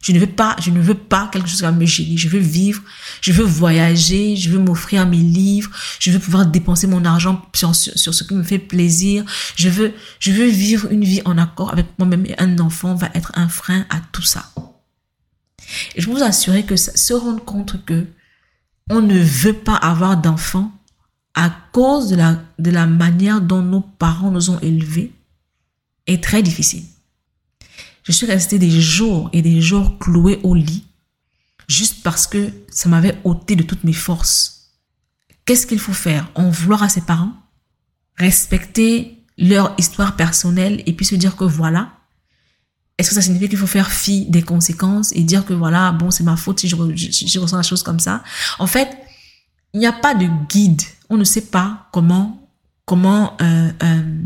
Je ne veux pas, je ne veux pas quelque chose qui va me gêner. Je veux vivre, je veux voyager, je veux m'offrir mes livres, je veux pouvoir dépenser mon argent sur, ce qui me fait plaisir. Je veux, je veux vivre une vie en accord avec moi-même et un enfant va être un frein à tout ça. Je vous assurer que se rendre compte que on ne veut pas avoir d'enfants à cause de la, de la manière dont nos parents nous ont élevés est très difficile. Je suis restée des jours et des jours clouée au lit juste parce que ça m'avait ôté de toutes mes forces. Qu'est-ce qu'il faut faire? En vouloir à ses parents? Respecter leur histoire personnelle et puis se dire que voilà. Est-ce que ça signifie qu'il faut faire fi des conséquences et dire que voilà, bon, c'est ma faute si je, ressens la chose comme ça? En fait, il n'y a pas de guide. On ne sait pas comment, comment euh, euh,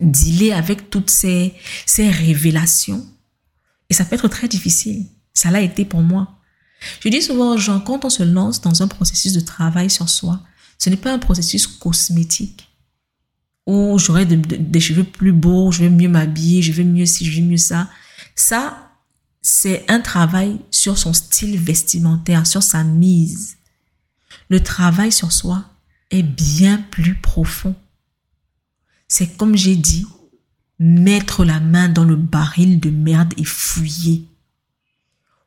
dealer avec toutes ces, ces révélations. Et ça peut être très difficile. Ça l'a été pour moi. Je dis souvent aux gens, quand on se lance dans un processus de travail sur soi, ce n'est pas un processus cosmétique où j'aurai des cheveux plus beaux, je vais mieux m'habiller, je vais mieux ci, je vais mieux ça. Ça, c'est un travail sur son style vestimentaire, sur sa mise. Le travail sur soi est bien plus profond c'est comme j'ai dit, mettre la main dans le baril de merde et fouiller.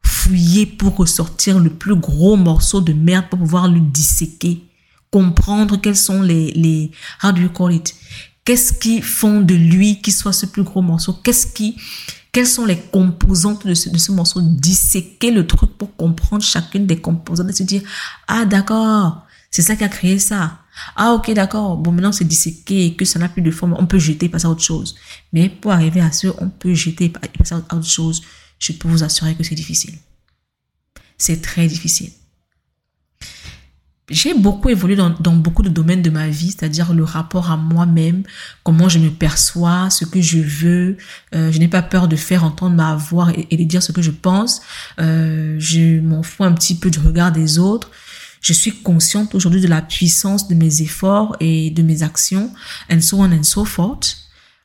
Fouiller pour ressortir le plus gros morceau de merde pour pouvoir le disséquer. Comprendre quels sont les, les, how do you call it? Qu'est-ce qui font de lui qui soit ce plus gros morceau? Qu'est-ce qui, quelles sont les composantes de ce, de ce morceau? Disséquer le truc pour comprendre chacune des composantes et se dire, ah, d'accord, c'est ça qui a créé ça. Ah, ok, d'accord. Bon, maintenant, c'est disséqué et que ça n'a plus de forme. On peut jeter et passer à autre chose. Mais pour arriver à ce, on peut jeter et passer à autre chose. Je peux vous assurer que c'est difficile. C'est très difficile. J'ai beaucoup évolué dans, dans, beaucoup de domaines de ma vie, c'est-à-dire le rapport à moi-même, comment je me perçois, ce que je veux. Euh, je n'ai pas peur de faire entendre ma voix et, de dire ce que je pense. Euh, je m'en fous un petit peu du regard des autres. Je suis consciente aujourd'hui de la puissance de mes efforts et de mes actions, and so on and so forth.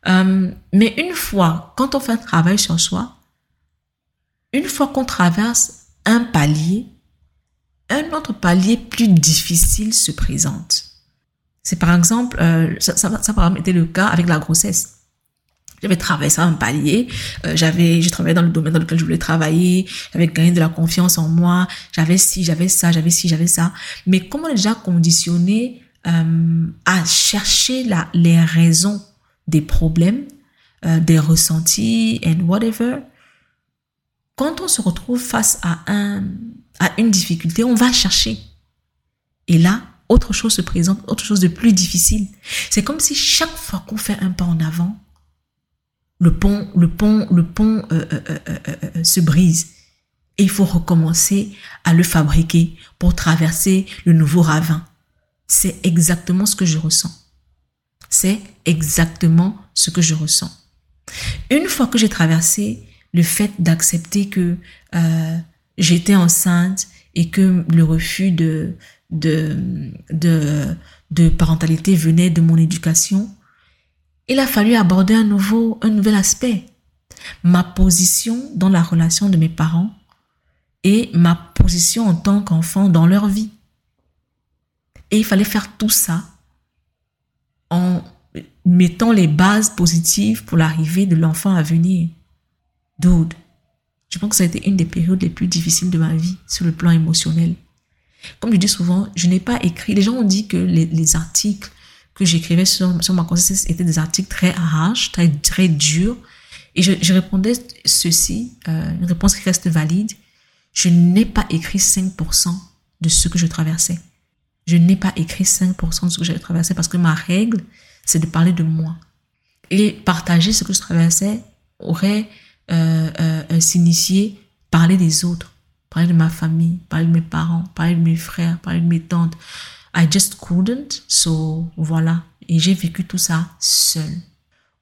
Euh, mais une fois, quand on fait un travail sur soi, une fois qu'on traverse un palier, un autre palier plus difficile se présente. C'est par exemple, euh, ça, ça, ça par exemple était le cas avec la grossesse. J'avais ça un palier. Euh, j'avais, j'ai travaillé dans le domaine dans lequel je voulais travailler. J'avais gagné de la confiance en moi. J'avais ci, j'avais ça, j'avais ci, j'avais ça. Mais comment déjà conditionné euh, à chercher la, les raisons des problèmes, euh, des ressentis and whatever. Quand on se retrouve face à un, à une difficulté, on va chercher. Et là, autre chose se présente, autre chose de plus difficile. C'est comme si chaque fois qu'on fait un pas en avant, le pont, le pont, le pont euh, euh, euh, se brise. et il faut recommencer à le fabriquer pour traverser le nouveau ravin. C'est exactement ce que je ressens. C'est exactement ce que je ressens. Une fois que j'ai traversé le fait d'accepter que euh, j'étais enceinte et que le refus de, de, de, de parentalité venait de mon éducation, il a fallu aborder un nouveau, un nouvel aspect. Ma position dans la relation de mes parents et ma position en tant qu'enfant dans leur vie. Et il fallait faire tout ça en mettant les bases positives pour l'arrivée de l'enfant à venir. Dude, je pense que ça a été une des périodes les plus difficiles de ma vie sur le plan émotionnel. Comme je dis souvent, je n'ai pas écrit. Les gens ont dit que les, articles que j'écrivais sur, sur ma conscience étaient des articles très arraches, très, très durs. Et je, répondais ceci, euh, une réponse qui reste valide. Je n'ai pas écrit 5% de ce que je traversais. Je n'ai pas écrit 5% de ce que j'avais traversé parce que ma règle, c'est de parler de moi. Et partager ce que je traversais aurait euh, euh, euh, signifié parler des autres, parler de ma famille, parler de mes parents, parler de mes frères, parler de mes tantes. I just couldn't, so voilà. Et j'ai vécu tout ça seul.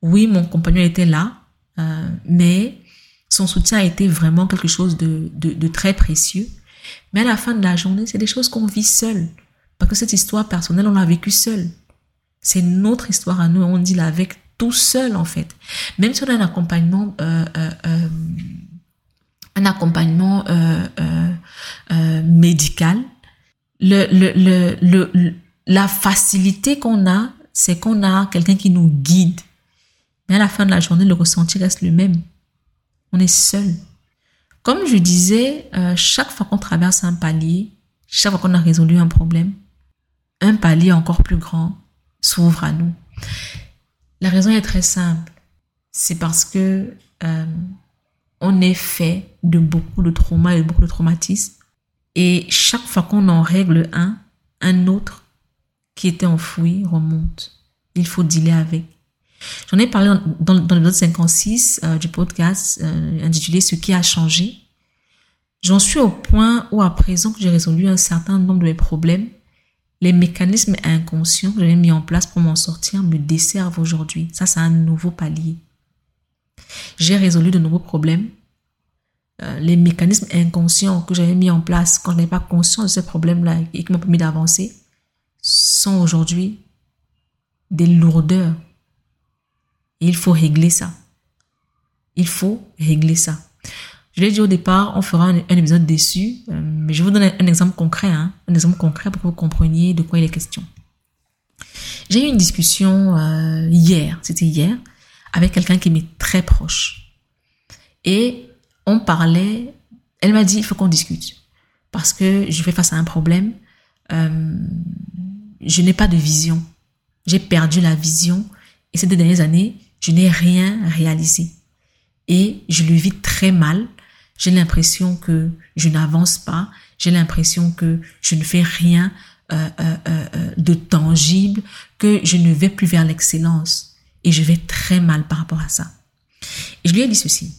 Oui, mon compagnon était là, euh, mais son soutien a été vraiment quelque chose de, très précieux. Mais à la fin de la journée, c'est des choses qu'on vit seul. Parce que cette histoire personnelle, on l'a vécue seul. C'est notre histoire à nous, on dit la avec tout seul en fait. Même si on a un accompagnement, euh, euh, un accompagnement médical, la facilité qu'on a, c'est qu'on a quelqu'un qui nous guide. Mais à la fin de la journée, le ressenti reste le même. On est seul. Comme je disais, chaque fois qu'on traverse un palier, chaque fois qu'on a résolu un problème, un palier encore plus grand s'ouvre à nous. La raison est très simple. C'est parce que euh, on est fait de beaucoup de traumas et de beaucoup de traumatismes. Et chaque fois qu'on en règle un, un autre qui était enfoui remonte. Il faut dealer avec. J'en ai parlé dans, dans, l'épisode 56 euh, du podcast euh, intitulé Ce qui a changé. J'en suis au point où à présent que j'ai résolu un certain nombre de mes problèmes, les mécanismes inconscients que j'avais mis en place pour m'en sortir me desservent aujourd'hui. Ça, c'est un nouveau palier. J'ai résolu de nouveaux problèmes. Euh, les mécanismes inconscients que j'avais mis en place quand je n'avais pas conscience de ces problèmes-là et qui m'ont permis d'avancer sont aujourd'hui des lourdeurs. Il faut régler ça. Il faut régler ça. Je l'ai dit au départ, on fera un, épisode dessus, euh, mais je vous donner un, exemple concret, hein, un exemple concret pour que vous compreniez de quoi il est question. J'ai eu une discussion euh, hier, c'était hier, avec quelqu'un qui m'est très proche. Et on parlait, elle m'a dit, il faut qu'on discute. Parce que je fais face à un problème, euh, je n'ai pas de vision. J'ai perdu la vision et ces deux dernières années, je n'ai rien réalisé. Et je le vis très mal j'ai l'impression que je n'avance pas. J'ai l'impression que je ne fais rien euh, euh, de tangible, que je ne vais plus vers l'excellence. Et je vais très mal par rapport à ça. Et je lui ai dit ceci.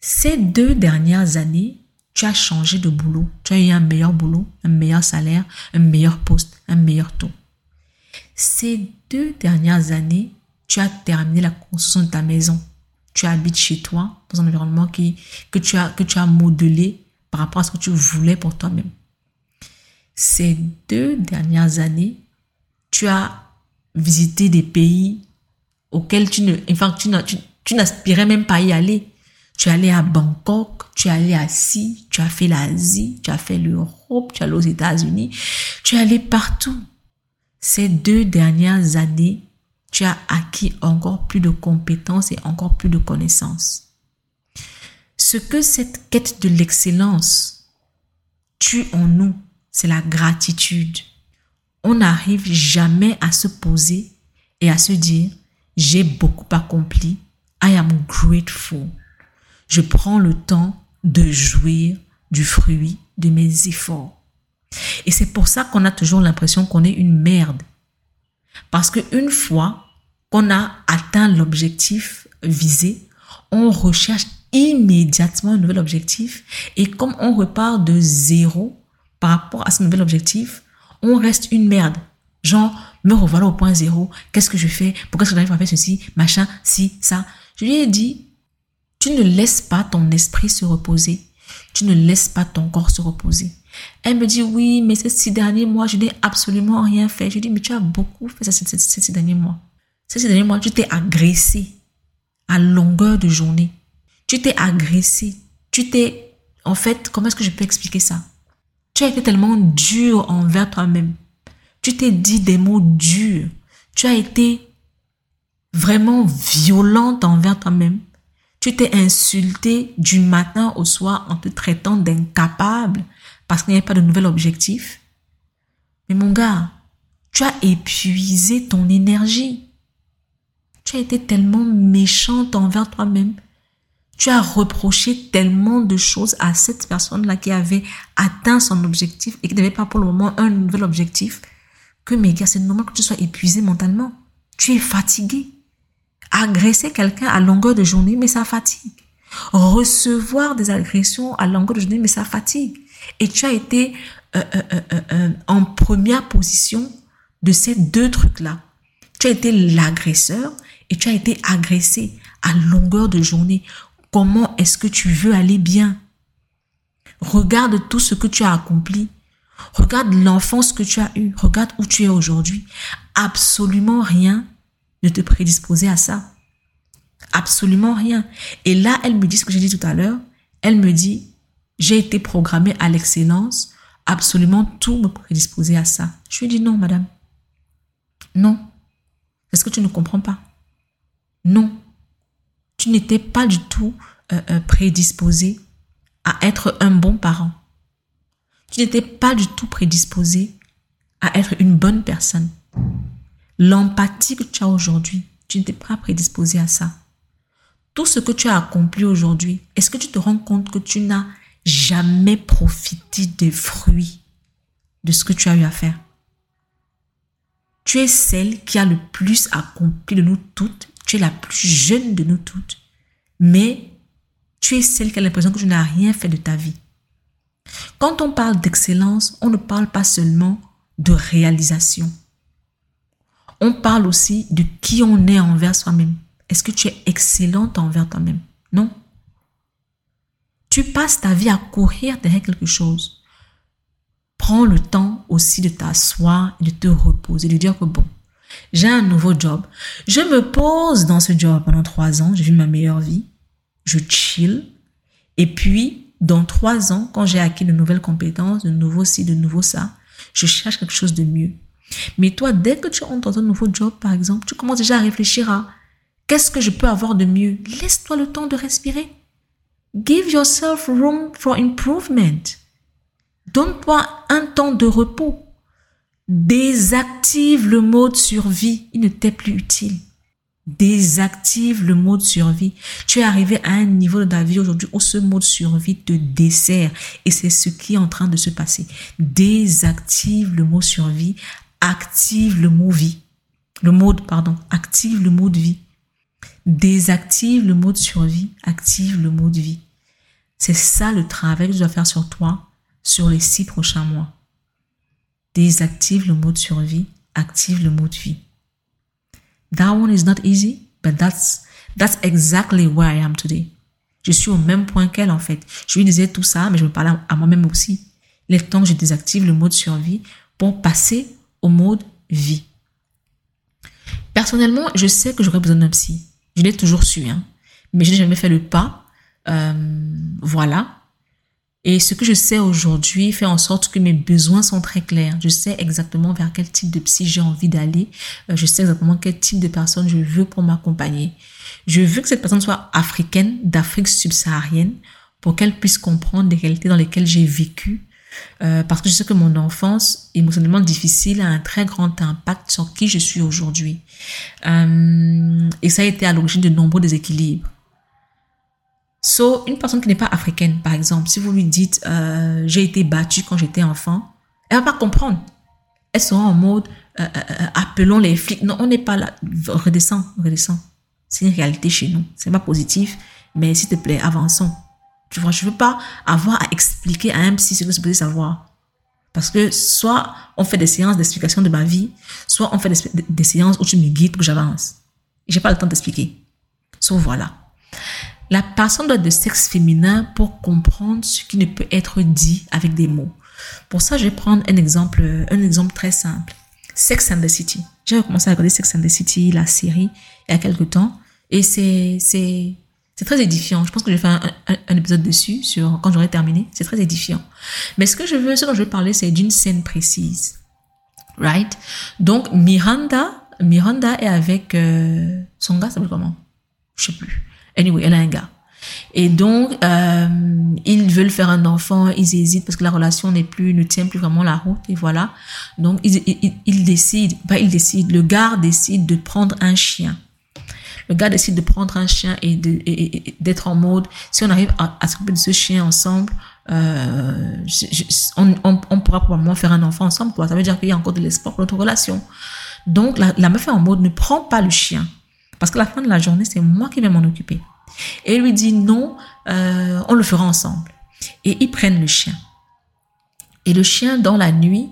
Ces deux dernières années, tu as changé de boulot. Tu as eu un meilleur boulot, un meilleur salaire, un meilleur poste, un meilleur taux. Ces deux dernières années, tu as terminé la construction de ta maison tu habites chez toi, dans un environnement qui, que, tu as, que tu as modelé par rapport à ce que tu voulais pour toi-même. Ces deux dernières années, tu as visité des pays auxquels tu ne, enfin, tu, n'aspirais même pas y aller. Tu es allé à Bangkok, tu es allé à Si, tu as fait l'Asie, tu as fait l'Europe, tu es allé aux États-Unis, tu es allé partout. Ces deux dernières années, tu as acquis encore plus de compétences et encore plus de connaissances. Ce que cette quête de l'excellence tue en nous, c'est la gratitude. On n'arrive jamais à se poser et à se dire, j'ai beaucoup accompli, I am grateful. Je prends le temps de jouir du fruit de mes efforts. Et c'est pour ça qu'on a toujours l'impression qu'on est une merde parce qu'une fois qu'on a atteint l'objectif visé, on recherche immédiatement un nouvel objectif. Et comme on repart de zéro par rapport à ce nouvel objectif, on reste une merde. Genre, me revoilà au point zéro. Qu'est-ce que je fais? Pourquoi est-ce que j'arrive à faire ceci Machin, si, ça? Je lui ai dit, tu ne laisses pas ton esprit se reposer. Tu ne laisses pas ton corps se reposer. Elle me dit, oui, mais ces six derniers mois, je n'ai absolument rien fait. Je dis, mais tu as beaucoup fait ces, six derniers mois. Ces six derniers mois, tu t'es agressé à longueur de journée. Tu t'es agressé. Tu t'es, en fait, comment est-ce que je peux expliquer ça? Tu as été tellement dur envers toi-même. Tu t'es dit des mots durs. Tu as été vraiment violente envers toi-même. Tu t'es insulté du matin au soir en te traitant d'incapable parce qu'il n'y avait pas de nouvel objectif. Mais mon gars, tu as épuisé ton énergie. Tu as été tellement méchante envers toi-même. Tu as reproché tellement de choses à cette personne-là qui avait atteint son objectif et qui n'avait pas pour le moment un nouvel objectif. Que mes gars, c'est normal que tu sois épuisé mentalement. Tu es fatigué. Agresser quelqu'un à longueur de journée, mais ça fatigue. Recevoir des agressions à longueur de journée, mais ça fatigue. Et tu as été euh, euh, euh, en première position de ces deux trucs-là. Tu as été l'agresseur et tu as été agressé à longueur de journée. Comment est-ce que tu veux aller bien? Regarde tout ce que tu as accompli. Regarde l'enfance que tu as eue. Regarde où tu es aujourd'hui. Absolument rien ne te prédisposait à ça. Absolument rien. Et là, elle me dit ce que j'ai dit tout à l'heure. Elle me dit, j'ai été programmée à l'excellence. Absolument tout me prédisposait à ça. Je lui dis non, madame. Non. Est-ce que tu ne comprends pas? Non, tu n'étais pas du tout euh, euh, prédisposé à être un bon parent. Tu n'étais pas du tout prédisposé à être une bonne personne. L'empathie que tu as aujourd'hui, tu n'étais pas prédisposé à ça. Tout ce que tu as accompli aujourd'hui, est-ce que tu te rends compte que tu n'as jamais profité des fruits de ce que tu as eu à faire? Tu es celle qui a le plus accompli de nous toutes tu es la plus jeune de nous toutes, mais tu es celle qui a l'impression que tu n'as rien fait de ta vie. Quand on parle d'excellence, on ne parle pas seulement de réalisation. On parle aussi de qui on est envers soi-même. Est-ce que tu es excellente envers toi-même? Non. Tu passes ta vie à courir derrière quelque chose. Prends le temps aussi de t'asseoir et de te reposer, de dire que bon, j'ai un nouveau job. Je me pose dans ce job pendant trois ans. J'ai vu ma meilleure vie. Je chill. Et puis, dans trois ans, quand j'ai acquis de nouvelles compétences, de nouveaux ci, de nouveaux ça, je cherche quelque chose de mieux. Mais toi, dès que tu entres dans un nouveau job, par exemple, tu commences déjà à réfléchir à qu'est-ce que je peux avoir de mieux. Laisse-toi le temps de respirer. Give yourself room for improvement. Donne-toi un temps de repos. Désactive le mode survie. Il ne t'est plus utile. Désactive le mode survie. Tu es arrivé à un niveau de ta vie aujourd'hui où ce mode survie te dessert. Et c'est ce qui est en train de se passer. Désactive le mode survie. Active le mot vie. Le mode, pardon. Active le mode vie. Désactive le mode survie. Active le mode vie. C'est ça le travail que tu dois faire sur toi sur les six prochains mois. Désactive le mode survie, active le mode vie. That one is not easy, but that's, that's exactly where I am today. Je suis au même point qu'elle, en fait. Je lui disais tout ça, mais je me parlais à moi-même aussi. Il est temps que je désactive le mode survie pour passer au mode vie. Personnellement, je sais que j'aurais besoin d'un psy. Je l'ai toujours su, hein. Mais je n'ai jamais fait le pas. Euh, voilà. Et ce que je sais aujourd'hui fait en sorte que mes besoins sont très clairs. Je sais exactement vers quel type de psy j'ai envie d'aller. Euh, je sais exactement quel type de personne je veux pour m'accompagner. Je veux que cette personne soit africaine, d'Afrique subsaharienne, pour qu'elle puisse comprendre les réalités dans lesquelles j'ai vécu. Euh, parce que je sais que mon enfance émotionnellement difficile a un très grand impact sur qui je suis aujourd'hui. Euh, et ça a été à l'origine de nombreux déséquilibres. So, une personne qui n'est pas africaine, par exemple, si vous lui dites euh, j'ai été battue quand j'étais enfant, elle va pas comprendre. Elle sera en mode appelons les flics. Non, on n'est pas là. Redescends, redescends. C'est une réalité chez nous. C'est pas positif, Mais s'il te plaît, avançons. Tu vois, je veux pas avoir à expliquer à un psy ce que c'est savoir. Parce que soit on fait des séances d'explication de ma vie, soit on fait des, séances où tu me guides pour que j'avance. J'ai pas le temps d'expliquer. Sauf voilà. La personne doit être de sexe féminin pour comprendre ce qui ne peut être dit avec des mots. Pour ça, je vais prendre un exemple, un exemple très simple. Sex and the City. J'ai commencé à regarder Sex and the City, la série, il y a quelques temps. Et c'est, c'est, c'est très édifiant. Je pense que je vais faire un, un, épisode dessus sur quand j'aurai terminé. C'est très édifiant. Mais ce que je veux, ce dont je veux parler, c'est d'une scène précise. Right? Donc, Miranda, Miranda est avec euh, son gars, ça s'appelle comment? Je sais plus. Anyway, elle a un gars. Et donc, euh, ils veulent faire un enfant, ils hésitent parce que la relation n'est plus, ne tient plus vraiment la route, et voilà. Donc, ils, ils, ils décident, pas ils décident, le gars décide de prendre un chien. Le gars décide de prendre un chien et d'être en mode, si on arrive à, à s'occuper de ce chien ensemble, euh, on, pourra probablement faire un enfant ensemble, quoi. Ça veut dire qu'il y a encore de l'espoir pour notre relation. Donc, la, la meuf est en mode, ne prends pas le chien. Parce que la fin de la journée, c'est moi qui vais m'en occuper. Et lui dit non, euh, on le fera ensemble. Et ils prennent le chien. Et le chien, dans la nuit,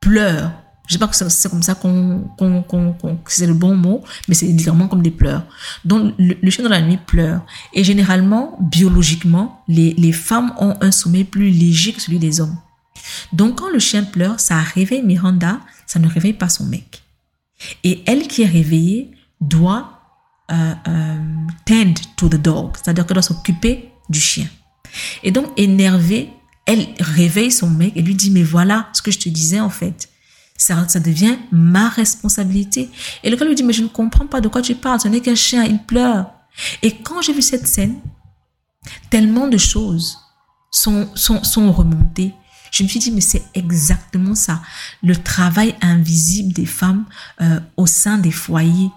pleure. Je sais pas que c'est comme ça qu'on, c'est le bon mot, mais c'est littéralement comme des pleurs. Donc, le, chien dans la nuit pleure. Et généralement, biologiquement, les, les femmes ont un sommeil plus léger que celui des hommes. Donc, quand le chien pleure, ça réveille Miranda, ça ne réveille pas son mec. Et elle qui est réveillée doit euh, euh, tend to the dog, c'est-à-dire qu'elle doit s'occuper du chien. Et donc, énervée, elle réveille son mec et lui dit, mais voilà ce que je te disais en fait. Ça, devient ma responsabilité. Et le gars lui dit, mais je ne comprends pas de quoi tu parles, ce n'est qu'un chien, il pleure. Et quand j'ai vu cette scène, tellement de choses sont, sont, sont remontées. Je me suis dit, mais c'est exactement ça. Le travail invisible des femmes euh, au sein des foyers.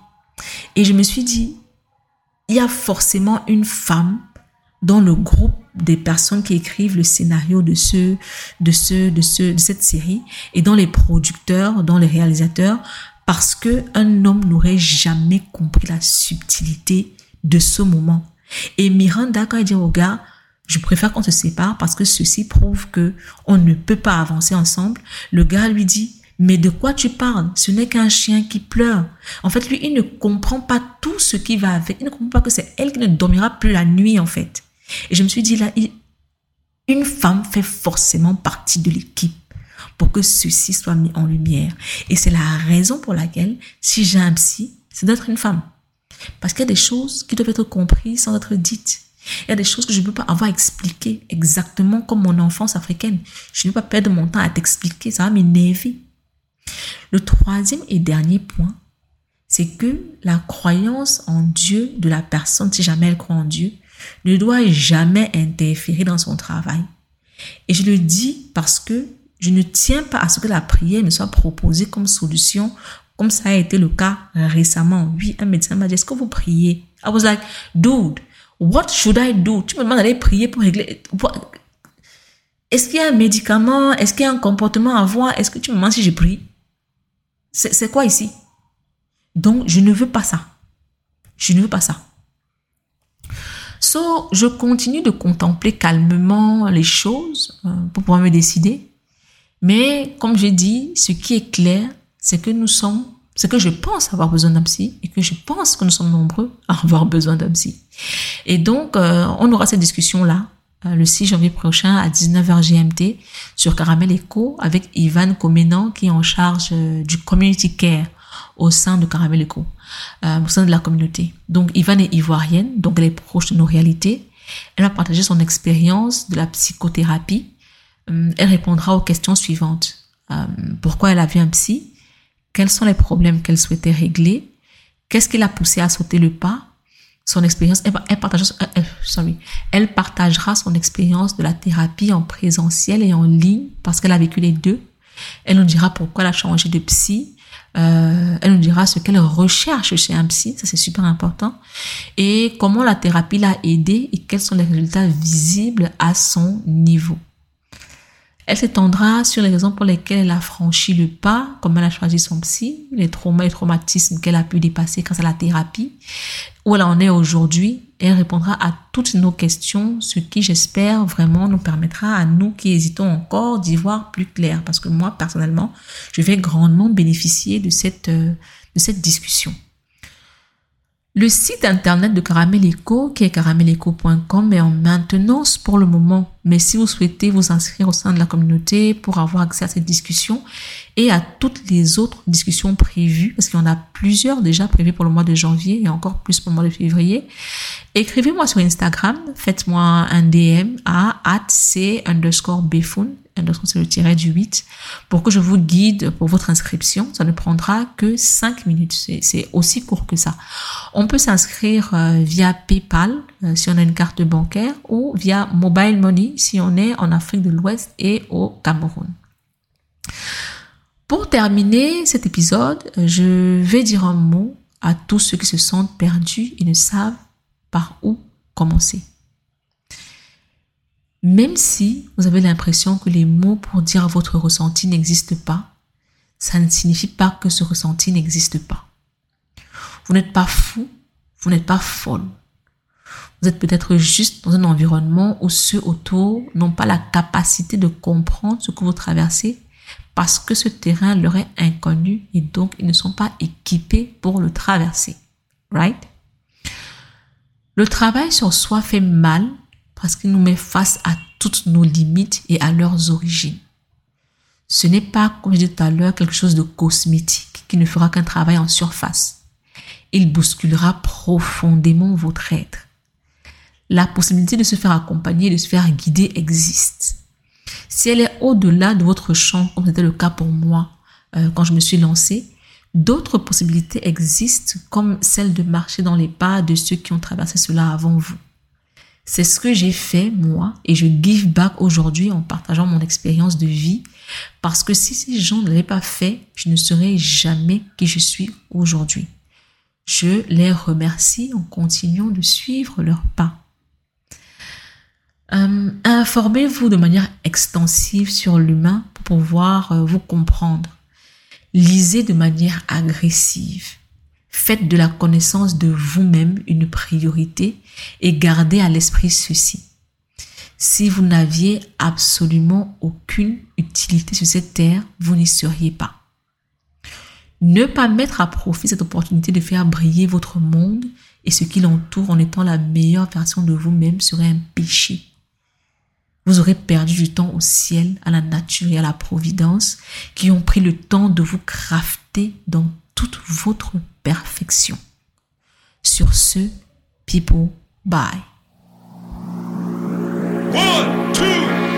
Et je me suis dit, il y a forcément une femme dans le groupe des personnes qui écrivent le scénario de ce, de ce, de ce, de cette série et dans les producteurs, dans les réalisateurs, parce que un homme n'aurait jamais compris la subtilité de ce moment. Et Miranda, quand elle dit au gars, je préfère qu'on se sépare parce que ceci prouve que on ne peut pas avancer ensemble, le gars lui dit, mais de quoi tu parles? Ce n'est qu'un chien qui pleure. En fait, lui, il ne comprend pas tout ce qui va avec. Il ne comprend pas que c'est elle qui ne dormira plus la nuit, en fait. Et je me suis dit, là, une femme fait forcément partie de l'équipe pour que ceci soit mis en lumière. Et c'est la raison pour laquelle, si j'ai un psy, c'est d'être une femme. Parce qu'il y a des choses qui doivent être comprises sans être dites. Il y a des choses que je ne peux pas avoir expliquées exactement comme mon enfance africaine. Je ne peux pas perdre mon temps à t'expliquer, ça va m'énerver. Le troisième et dernier point, c'est que la croyance en Dieu de la personne, si jamais elle croit en Dieu, ne doit jamais interférer dans son travail. Et je le dis parce que je ne tiens pas à ce que la prière me soit proposée comme solution, comme ça a été le cas récemment. Oui, un médecin m'a dit, est-ce que vous priez? I was like, dude, what should I do? Tu me demandes d'aller prier pour régler... Est-ce qu'il y a un médicament? Est-ce qu'il y a un comportement à avoir? Est-ce que tu me demandes si je prie? C'est quoi ici? Donc, je ne veux pas ça. Je ne veux pas ça. So, je continue de contempler calmement les choses euh, pour pouvoir me décider. Mais comme j'ai dit, ce qui est clair, c'est que nous sommes, c'est que je pense avoir besoin d'un psy et que je pense que nous sommes nombreux à [laughs] avoir besoin d'un psy. Et donc, euh, on aura cette discussion-là euh, le 6 janvier prochain à 19h GMT sur Caramel Echo avec Ivan Comenan qui est en charge du community care au sein de Caramel Echo, euh, au sein de la communauté. Donc Ivan est ivoirienne, donc elle est proche de nos réalités. Elle va partager son expérience de la psychothérapie. Elle répondra aux questions suivantes. pourquoi elle a vu un psy? Quels sont les problèmes qu'elle souhaitait régler? Qu'est-ce qui l'a poussé à sauter le pas? Son expérience, elle, partagera, sorry, elle partagera son expérience de la thérapie en présentiel et en ligne parce qu'elle a vécu les deux. Elle nous dira pourquoi elle a changé de psy. Euh, elle nous dira ce qu'elle recherche chez un psy, ça c'est super important, et comment la thérapie l'a aidé et quels sont les résultats visibles à son niveau. Elle s'étendra sur les raisons pour lesquelles elle a franchi le pas, comment elle a choisi son psy, les traumas et traumatismes qu'elle a pu dépasser grâce à la thérapie, où elle en est aujourd'hui elle répondra à toutes nos questions, ce qui j'espère vraiment nous permettra à nous qui hésitons encore d'y voir plus clair parce que moi personnellement, je vais grandement bénéficier de cette, euh, de cette discussion. Le site internet de Caramel Eco, qui est carameleco.com, est en maintenance pour le moment. Mais si vous souhaitez vous inscrire au sein de la communauté pour avoir accès à cette discussion et à toutes les autres discussions prévues, parce qu'il y en a plusieurs déjà prévues pour le mois de janvier et encore plus pour le mois de février, écrivez-moi sur Instagram, faites-moi un DM à c underscore c'est le tiret du 8, pour que je vous guide pour votre inscription. Ça ne prendra que 5 minutes. C'est aussi court que ça. On peut s'inscrire euh, via PayPal euh, si on a une carte bancaire ou via Mobile Money si on est en Afrique de l'Ouest et au Cameroun. Pour terminer cet épisode, je vais dire un mot à tous ceux qui se sentent perdus et ne savent par où commencer. Même si vous avez l'impression que les mots pour dire votre ressenti n'existent pas, ça ne signifie pas que ce ressenti n'existe pas. Vous n'êtes pas fou, vous n'êtes pas folle. Vous êtes peut-être juste dans un environnement où ceux autour n'ont pas la capacité de comprendre ce que vous traversez parce que ce terrain leur est inconnu et donc ils ne sont pas équipés pour le traverser. Right? Le travail sur soi fait mal parce qu'il nous met face à toutes nos limites et à leurs origines. Ce n'est pas, comme je disais tout à l'heure, quelque chose de cosmétique qui ne fera qu'un travail en surface. Il bousculera profondément votre être. La possibilité de se faire accompagner, de se faire guider existe. Si elle est au-delà de votre champ, comme c'était le cas pour moi euh, quand je me suis lancée, d'autres possibilités existent comme celle de marcher dans les pas de ceux qui ont traversé cela avant vous. C'est ce que j'ai fait, moi, et je give back aujourd'hui en partageant mon expérience de vie, parce que si ces gens ne l'avaient pas fait, je ne serais jamais qui je suis aujourd'hui. Je les remercie en continuant de suivre leurs pas. Euh, informez-vous de manière extensive sur l'humain pour pouvoir euh, vous comprendre. Lisez de manière agressive. Faites de la connaissance de vous-même une priorité et gardez à l'esprit ceci. Si vous n'aviez absolument aucune utilité sur cette terre, vous n'y seriez pas. Ne pas mettre à profit cette opportunité de faire briller votre monde et ce qui l'entoure en étant la meilleure version de vous-même serait un péché. Vous aurez perdu du temps au ciel, à la nature et à la providence qui ont pris le temps de vous crafter dans toute votre perfection. Sur ce, people, bye. One, two.